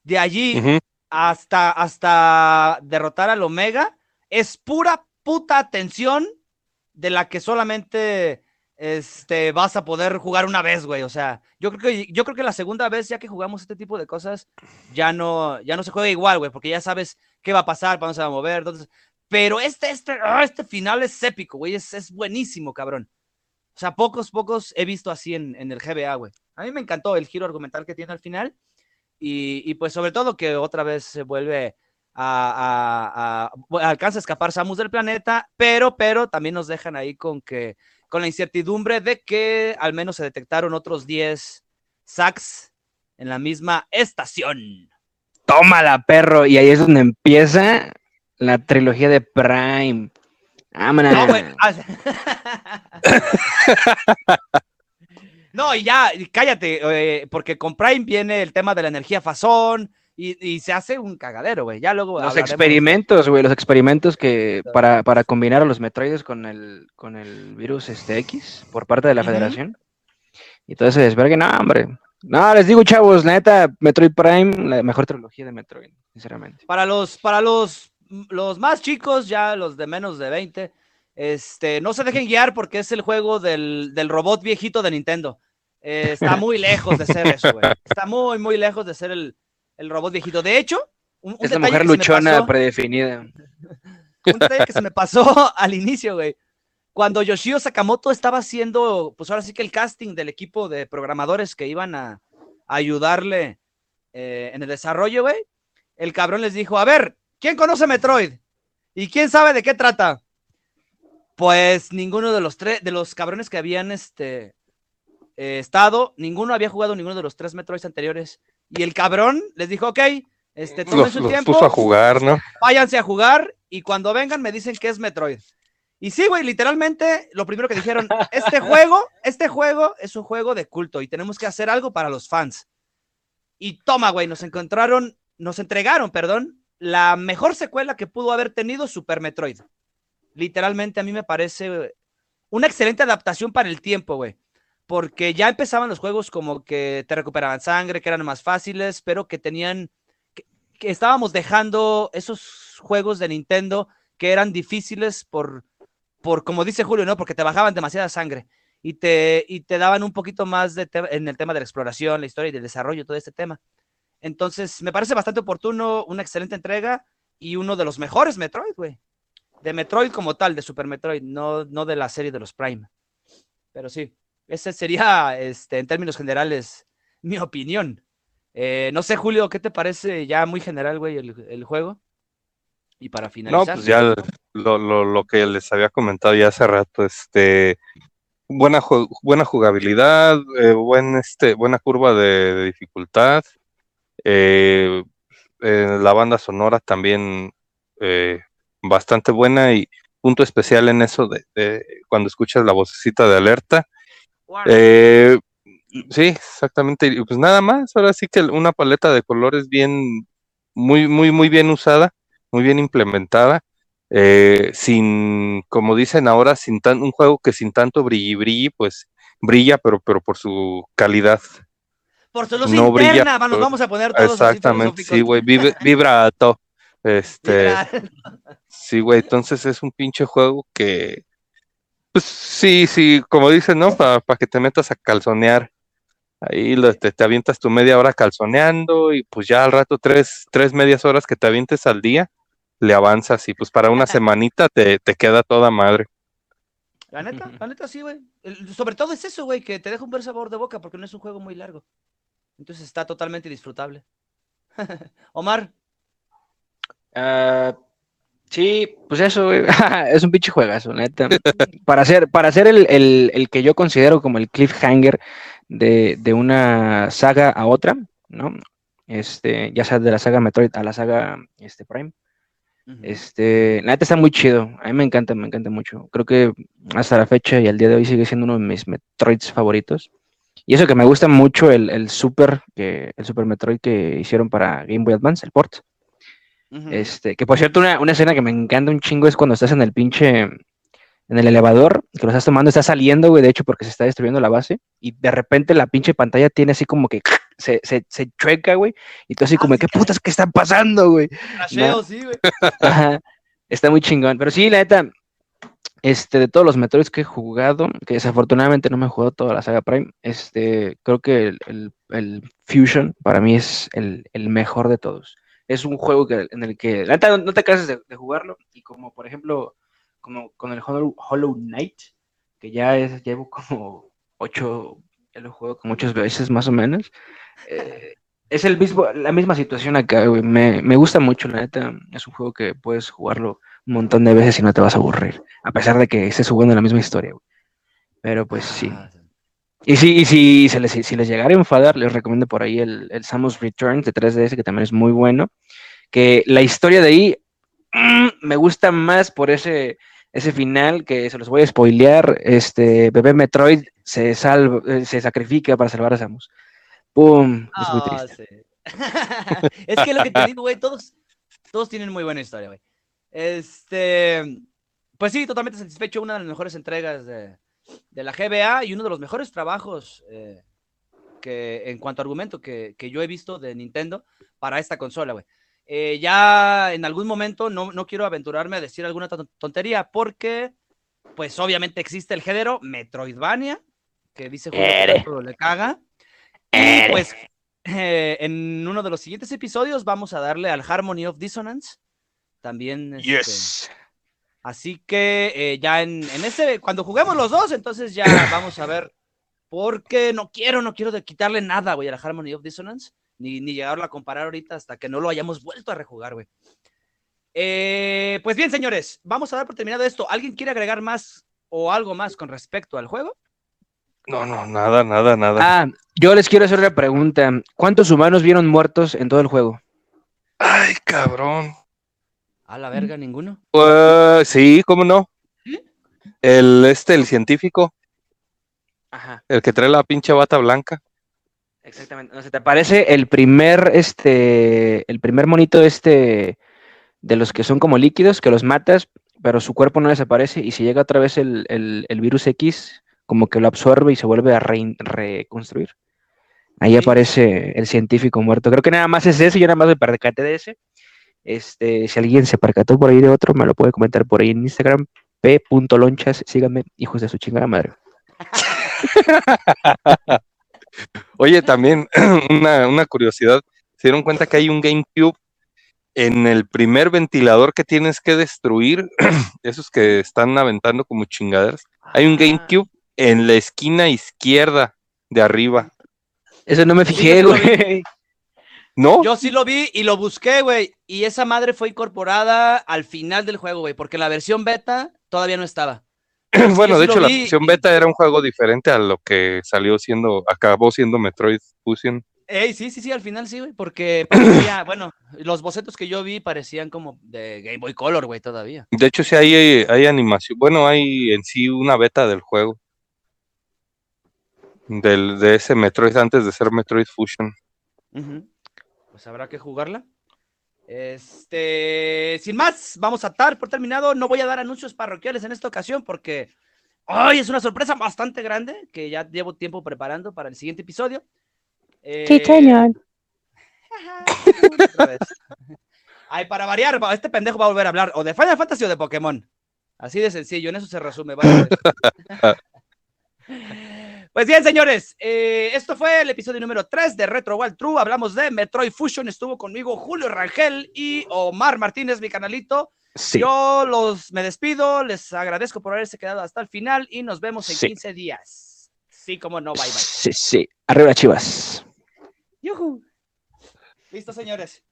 de allí hasta, hasta derrotar al Omega, es pura puta tensión de la que solamente este, vas a poder jugar una vez, güey. O sea, yo creo que yo creo que la segunda vez ya que jugamos este tipo de cosas ya no ya no se juega igual, güey, porque ya sabes qué va a pasar, para dónde se va a mover, entonces, pero este este ah, este final es épico, güey, es, es buenísimo, cabrón. O sea, pocos pocos he visto así en, en el GBA, güey. A mí me encantó el giro argumental que tiene al final y, y pues sobre todo que otra vez se vuelve a, alcanza a escapar Samus del planeta, pero, pero también nos dejan ahí con que, con la incertidumbre de que al menos se detectaron otros 10 Sax en la misma estación.
Tómala, perro, y ahí es donde empieza la trilogía de Prime. No,
no, y ya, cállate, eh, porque con Prime viene el tema de la energía fasón, Y, y se hace un cagadero, güey. Ya luego.
Los experimentos, güey, los experimentos que para, para combinar a los Metroides con el, con el virus este X por parte de la federación. Y todo ese desvergue, no, hombre. No, les digo, chavos, la neta, Metroid Prime, la mejor trilogía de Metroid, sinceramente.
Para los, para los, los más chicos, ya los de menos de 20, este, no se dejen guiar porque es el juego del, del robot viejito de Nintendo. Eh, está muy lejos de ser eso, güey. Está muy, muy lejos de ser el, el robot viejito. De hecho, un, un
Es la mujer luchona
pasó-
predefinida.
un detalle que se me pasó al inicio, güey. Cuando Yoshio Sakamoto estaba haciendo, pues ahora sí que el casting del equipo de programadores que iban a, a ayudarle eh, en el desarrollo, güey, el cabrón les dijo, a ver, ¿quién conoce Metroid? ¿Y quién sabe de qué trata? Pues ninguno de los tres, de los cabrones que habían este, eh, estado, ninguno había jugado ninguno de los tres Metroids anteriores. Y el cabrón les dijo, ok, este, tomen
Los,
su
los
tiempo
puso a jugar, ¿no?
váyanse a jugar y cuando vengan me dicen que es Metroid. Y sí, güey, literalmente lo primero que dijeron, este juego, este juego es un juego de culto y tenemos que hacer algo para los fans. Y toma, güey, nos encontraron, nos entregaron, perdón, la mejor secuela que pudo haber tenido Super Metroid. Literalmente a mí me parece una excelente adaptación para el tiempo, güey. Porque ya empezaban los juegos como que te recuperaban sangre, que eran más fáciles, pero que tenían que, que estábamos dejando esos juegos de Nintendo que eran difíciles por, por como dice Julio, ¿no? Porque te bajaban demasiada sangre y te, y te daban un poquito más de en el tema de la exploración, la historia y del desarrollo, todo este tema. Entonces, me parece bastante oportuno, una excelente entrega y uno de los mejores Metroid, güey. De Metroid como tal, de Super Metroid, no, no de la serie de los Prime. Pero sí, ese sería, este, en términos generales, mi opinión. Eh, no sé, Julio, ¿qué te parece ya muy general, güey, el, el juego? Y para
No,
finalizar.
pues ya lo, lo, lo que les había comentado ya hace rato, este buena buena jugabilidad, eh, buen este buena curva de, de dificultad, eh, eh, la banda sonora también bastante buena y punto especial en eso de, de cuando escuchas la vocecita de alerta. Eh, sí, exactamente. Y pues nada más, ahora sí que una paleta de colores bien, muy, muy, muy bien usada, muy bien implementada, eh, sin, como dicen ahora, sin tan, un juego que sin tanto brilli brilli, pues brilla, pero, pero por su calidad.
Por su luz
no brilla,
interna, va- nos vamos a poner todos
Exactamente, sí, güey, vib- vibra alto. Este,
Vibra.
Sí, güey, entonces es un pinche juego que, pues sí, sí, como dicen, ¿no? Para que te metas a calzonear. Ahí lo- te, te avientas tu media hora calzoneando y pues ya al rato tres, tres medias horas que te avientes al día, le avanzas y pues para una semanita te, te queda toda madre.
La neta, la neta sí, güey. Sobre todo es eso, güey, que te deja un buen sabor de boca porque no es un juego muy largo. Entonces está totalmente disfrutable. Omar,
Ah, sí, pues eso, güey, es un pinche juegazo, neta. Para hacer, para hacer el, el- el que yo considero como el cliffhanger de, de una saga a otra, ¿no? Este, ya sea de la saga Metroid a la saga este, Prime. Este, la neta está muy chido. A mí me encanta, me encanta mucho. Creo que hasta la fecha y al día de hoy sigue siendo uno de mis Metroids favoritos. Y eso que me gusta mucho el, el Super, que, el Super Metroid que hicieron para Game Boy Advance, el port. Este, que por cierto, una, una escena que me encanta un chingo es cuando estás en el pinche, en el elevador, que lo estás tomando, estás saliendo, güey, de hecho, porque se está destruyendo la base, y de repente la pinche pantalla tiene así como que se, se, se chueca, güey, y tú así como, ¿qué putas que está pasando, güey?
Crasheo, sí, güey.
Ajá, Está muy chingón. Pero sí, la neta, este, de todos los Metroids que he jugado, que desafortunadamente no me he jugado toda la saga Prime, este, creo que el, el- el Fusion para mí es el, el mejor de todos. Es un juego que, en el que, la neta, no, te cansas de, jugarlo. Y como, por ejemplo, como con el Hollow, Knight, que ya es, llevo como ocho, ya lo he jugado como muchas veces más o menos. eh, es el mismo, la misma situación acá, güey. Me, me gusta mucho, la neta. Es un juego que puedes jugarlo un montón de veces y no te vas a aburrir. A pesar de que estés jugando la misma historia. Pero pues sí.
Ah,
Y sí, y si, se les, si les llegara a enfadar, les recomiendo por ahí el, el Samus Returns de 3DS, que también es muy bueno. Que la historia de ahí mm, me gusta más por ese, ese final que se los voy a spoilear. Este bebé Metroid se salva, eh, se sacrifica para salvar a Samus. ¡Pum! Es muy
Ah,
triste.
sí. es que lo que te digo, güey, todos, todos tienen muy buena historia, güey. Este, pues sí, totalmente satisfecho. Una de las mejores entregas de, de la GBA y uno de los mejores trabajos eh, que en cuanto a argumento que, que, yo he visto de Nintendo para esta consola, güey. Eh, ya en algún momento no, no, quiero aventurarme a decir alguna tontería porque, pues obviamente existe el género Metroidvania, que dice Julio le caga. Y pues eh, en uno de los siguientes episodios vamos a darle al Harmony of Dissonance. También. Este,
yes.
Así que eh, ya en, en, ese, cuando juguemos los dos, entonces ya vamos a ver. Porque no quiero, no quiero de quitarle nada, güey, a la Harmony of Dissonance. Ni, ni llegarlo a comparar ahorita hasta que no lo hayamos vuelto a rejugar, güey. Eh, pues bien, señores, vamos a dar por terminado esto. ¿Alguien quiere agregar más o algo más con respecto al juego?
No, no, nada, nada, nada.
Ah, yo les quiero hacer una pregunta. ¿Cuántos humanos vieron muertos en todo el juego?
Ay, cabrón.
A la verga, ninguno.
Uh, sí, ¿cómo no? El este, el científico.
Ajá.
El que trae la pinche bata blanca.
Exactamente. No se te parece el primer, este, el primer monito este de los que son como líquidos, que los matas, pero su cuerpo no desaparece y si llega otra vez el, el, el virus X, como que lo absorbe y se vuelve a re reconstruir. Ahí sí. aparece el científico muerto. Creo que nada más es ese, yo nada más me percaté de ese. Este, si alguien se percató por ahí de otro, me lo puede comentar por ahí en Instagram, p.lonchas, síganme, hijos de su chingada madre.
Oye, también una, una, curiosidad, se dieron cuenta que hay un GameCube en el primer ventilador que tienes que destruir, esos que están aventando como chingaderas, hay un GameCube en la esquina izquierda de arriba.
Eso no me fijé, güey.
¿No?
Yo sí lo vi y lo busqué, güey. Y esa madre fue incorporada al final del juego, güey, porque la versión beta todavía no estaba.
bueno, de hecho, la versión beta era un juego diferente a lo que salió siendo, acabó siendo Metroid Fusion.
Ey, sí, sí, sí, al final sí, güey, porque parecía, bueno, los bocetos que yo vi parecían como de Game Boy Color, güey, todavía.
De hecho, sí hay, hay animación, bueno, hay en sí una beta del juego. Del, de ese Metroid antes de ser Metroid Fusion.
Uh -huh. Pues habrá que jugarla. Este, sin más, vamos a estar por terminado. No voy a dar anuncios parroquiales en esta ocasión porque hoy es una sorpresa bastante grande que ya llevo tiempo preparando para el siguiente episodio.
Eh... Sí, señor.
Ay, para variar, este pendejo va a volver a hablar o de Final Fantasy o de Pokémon. Así de sencillo, en eso se resume. Vale. Pues bien, señores, eh, esto fue el episodio número 3 de Retro Wild True. Hablamos de Metroid Fusion. Estuvo conmigo Julio Rangel y Omar Martínez, mi canalito.
Sí.
Yo los me despido, les agradezco por haberse quedado hasta el final y nos vemos en
Sí.
15 días. Sí, como no, bye bye.
Sí, sí. Arriba, chivas.
Yujú. Listo, señores.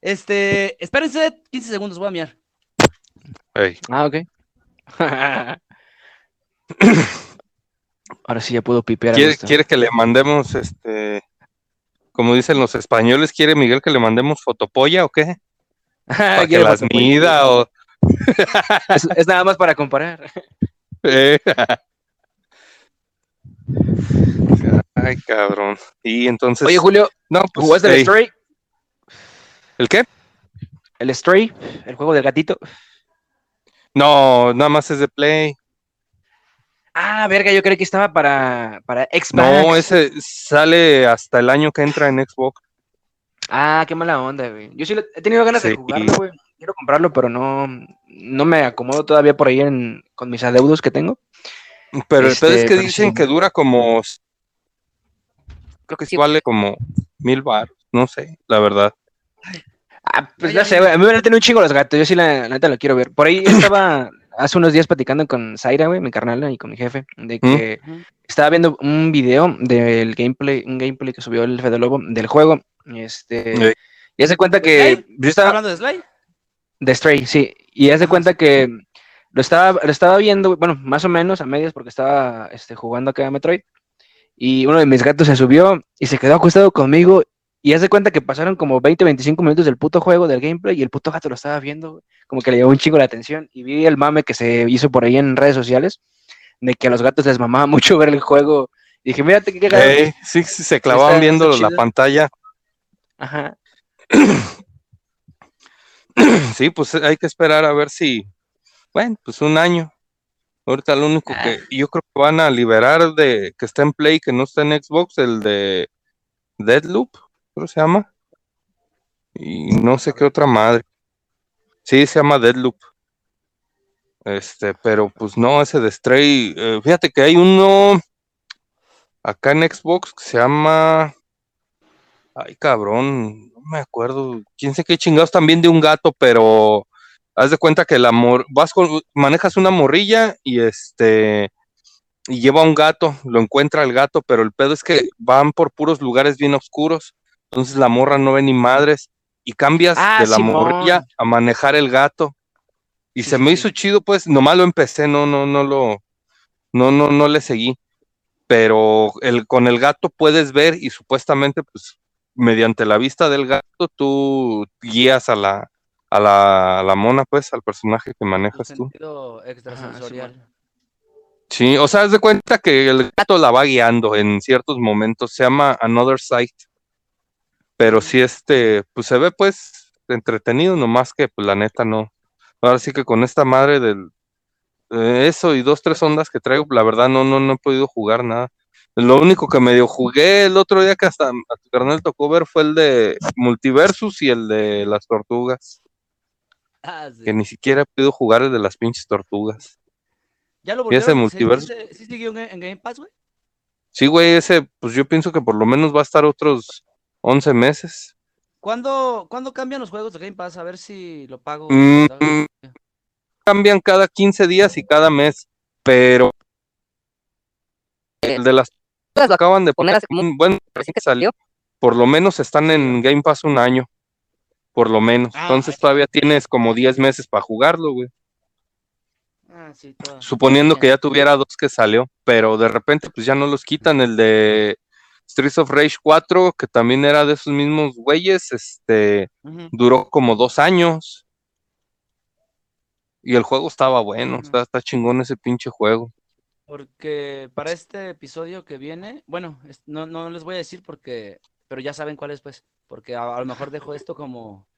Este, espérense 15 segundos, voy a mirar.
Ey.
Ah, ok. Ahora sí ya puedo pipear.
¿Quiere, quiere que le mandemos, este, como dicen los españoles, quiere Miguel que le mandemos fotopolla o qué? Para que las mida o...
Es, es nada más para comparar.
Eh. Ay, cabrón. Y entonces...
Oye, Julio,
no, pues,
¿jugaste el Stray?
¿El qué?
¿El Stray? ¿El juego del gatito?
No, nada más es de Play.
Ah, verga, yo creí que estaba para, para Xbox.
No, ese sale hasta el año que entra en Xbox.
Ah, qué mala onda, güey. Yo sí lo- he tenido ganas de jugarlo, güey. Quiero comprarlo, pero no, no me acomodo todavía por ahí en, con mis adeudos que tengo.
Pero el
Este,
pedo es que dicen
sí.
que dura como... Creo que sí vale como mil bar, no sé, la verdad.
Ah, pues no
ay,
sé, güey. A mí me late un chingo los gatos. Yo sí, la neta, lo quiero ver. Por ahí estaba hace unos días platicando con Zaira, güey, mi carnal, y con mi jefe, de que estaba viendo un video del gameplay, un gameplay que subió el Fede Lobo del juego. Este, y hace cuenta que yo estaba
¿Hablando de Sly?
de Stray, sí. Y haz de
Ajá,
cuenta que lo estaba, lo estaba viendo, bueno, más o menos a medias porque estaba este, jugando acá a Metroid. Y uno de mis gatos se subió y se quedó acostado conmigo. Y haz de cuenta que pasaron como 20, 25 minutos del puto juego, del gameplay, y el puto gato lo estaba viendo, como que le llamó un chingo la atención. Y vi el mame que se hizo por ahí en redes sociales, de que a los gatos les mamaba mucho ver el juego. Y dije, mírate qué cagado.
Ey, sí, sí, se clavaban
Está-
viendo
está
la pantalla.
Ajá.
Sí, pues hay que esperar a ver si, bueno, pues un año. Ahorita lo único que yo creo que van a liberar de que está en Play, que no está en Xbox, el de Deadloop, creo se llama. Y no sé qué otra madre. Sí, se llama Deadloop. Este, pero pues no, ese de Stray. eh, fíjate que hay uno acá en Xbox que se llama. Ay, cabrón, no me acuerdo. Quién sé qué chingados también de un gato, pero haz de cuenta que la mor vas con, manejas una morrilla y este y lleva un gato, lo encuentra el gato, pero el pedo es que van por puros lugares bien oscuros, entonces la morra no ve ni madres y cambias
Ah,
de la
Simón.
morrilla a manejar el gato. Y
Sí,
se
sí,
me
sí.
hizo chido, pues, nomás lo empecé, no, no, no lo, no, no, no le seguí. Pero el, con el gato puedes ver y supuestamente, pues, mediante la vista del gato, tú guías a la, a la, a la mona, pues, al personaje que manejas tú. Sí, o sea, haz de cuenta que el gato la va guiando en ciertos momentos, se llama Another Sight. Pero sí, este, pues se ve pues entretenido, nomás que pues la neta no. Ahora sí que con esta madre del eh, eso y dos, tres ondas que traigo, la verdad no, no, no he podido jugar nada. Lo único que medio jugué el otro día que hasta a tu carnal tocó ver fue el de Multiversus y el de las tortugas.
Ah, sí.
Que ni siquiera he podido jugar el de las pinches tortugas.
¿Ya lo
¿Y ese
volvieron? ¿Sí-
multiverso?
¿Sí, sí siguió en, en Game Pass, güey?
Sí, güey, ese, pues yo pienso que por lo menos va a estar otros 11 meses.
¿Cuándo, ¿Cuándo cambian los juegos de Game Pass? A ver si lo pago.
Mm, Cambian cada 15 días y cada mes, pero el de las lo acaban de poner hace como un buen recién que salió. Por lo menos están en Game Pass un año. Por lo menos.
Ah,
Entonces
ay.
todavía tienes como 10 meses para jugarlo, güey.
Ah, sí,
Suponiendo que
Ya.
ya tuviera dos que salió, pero de repente pues ya no los quitan. El de Streets of Rage 4, que también era de esos mismos güeyes, este, duró como dos años. Y el juego estaba bueno, está, está chingón ese pinche juego.
Porque para este episodio que viene, bueno, no, no les voy a decir porque, pero ya saben cuál es, pues, porque a, a lo mejor dejo esto como,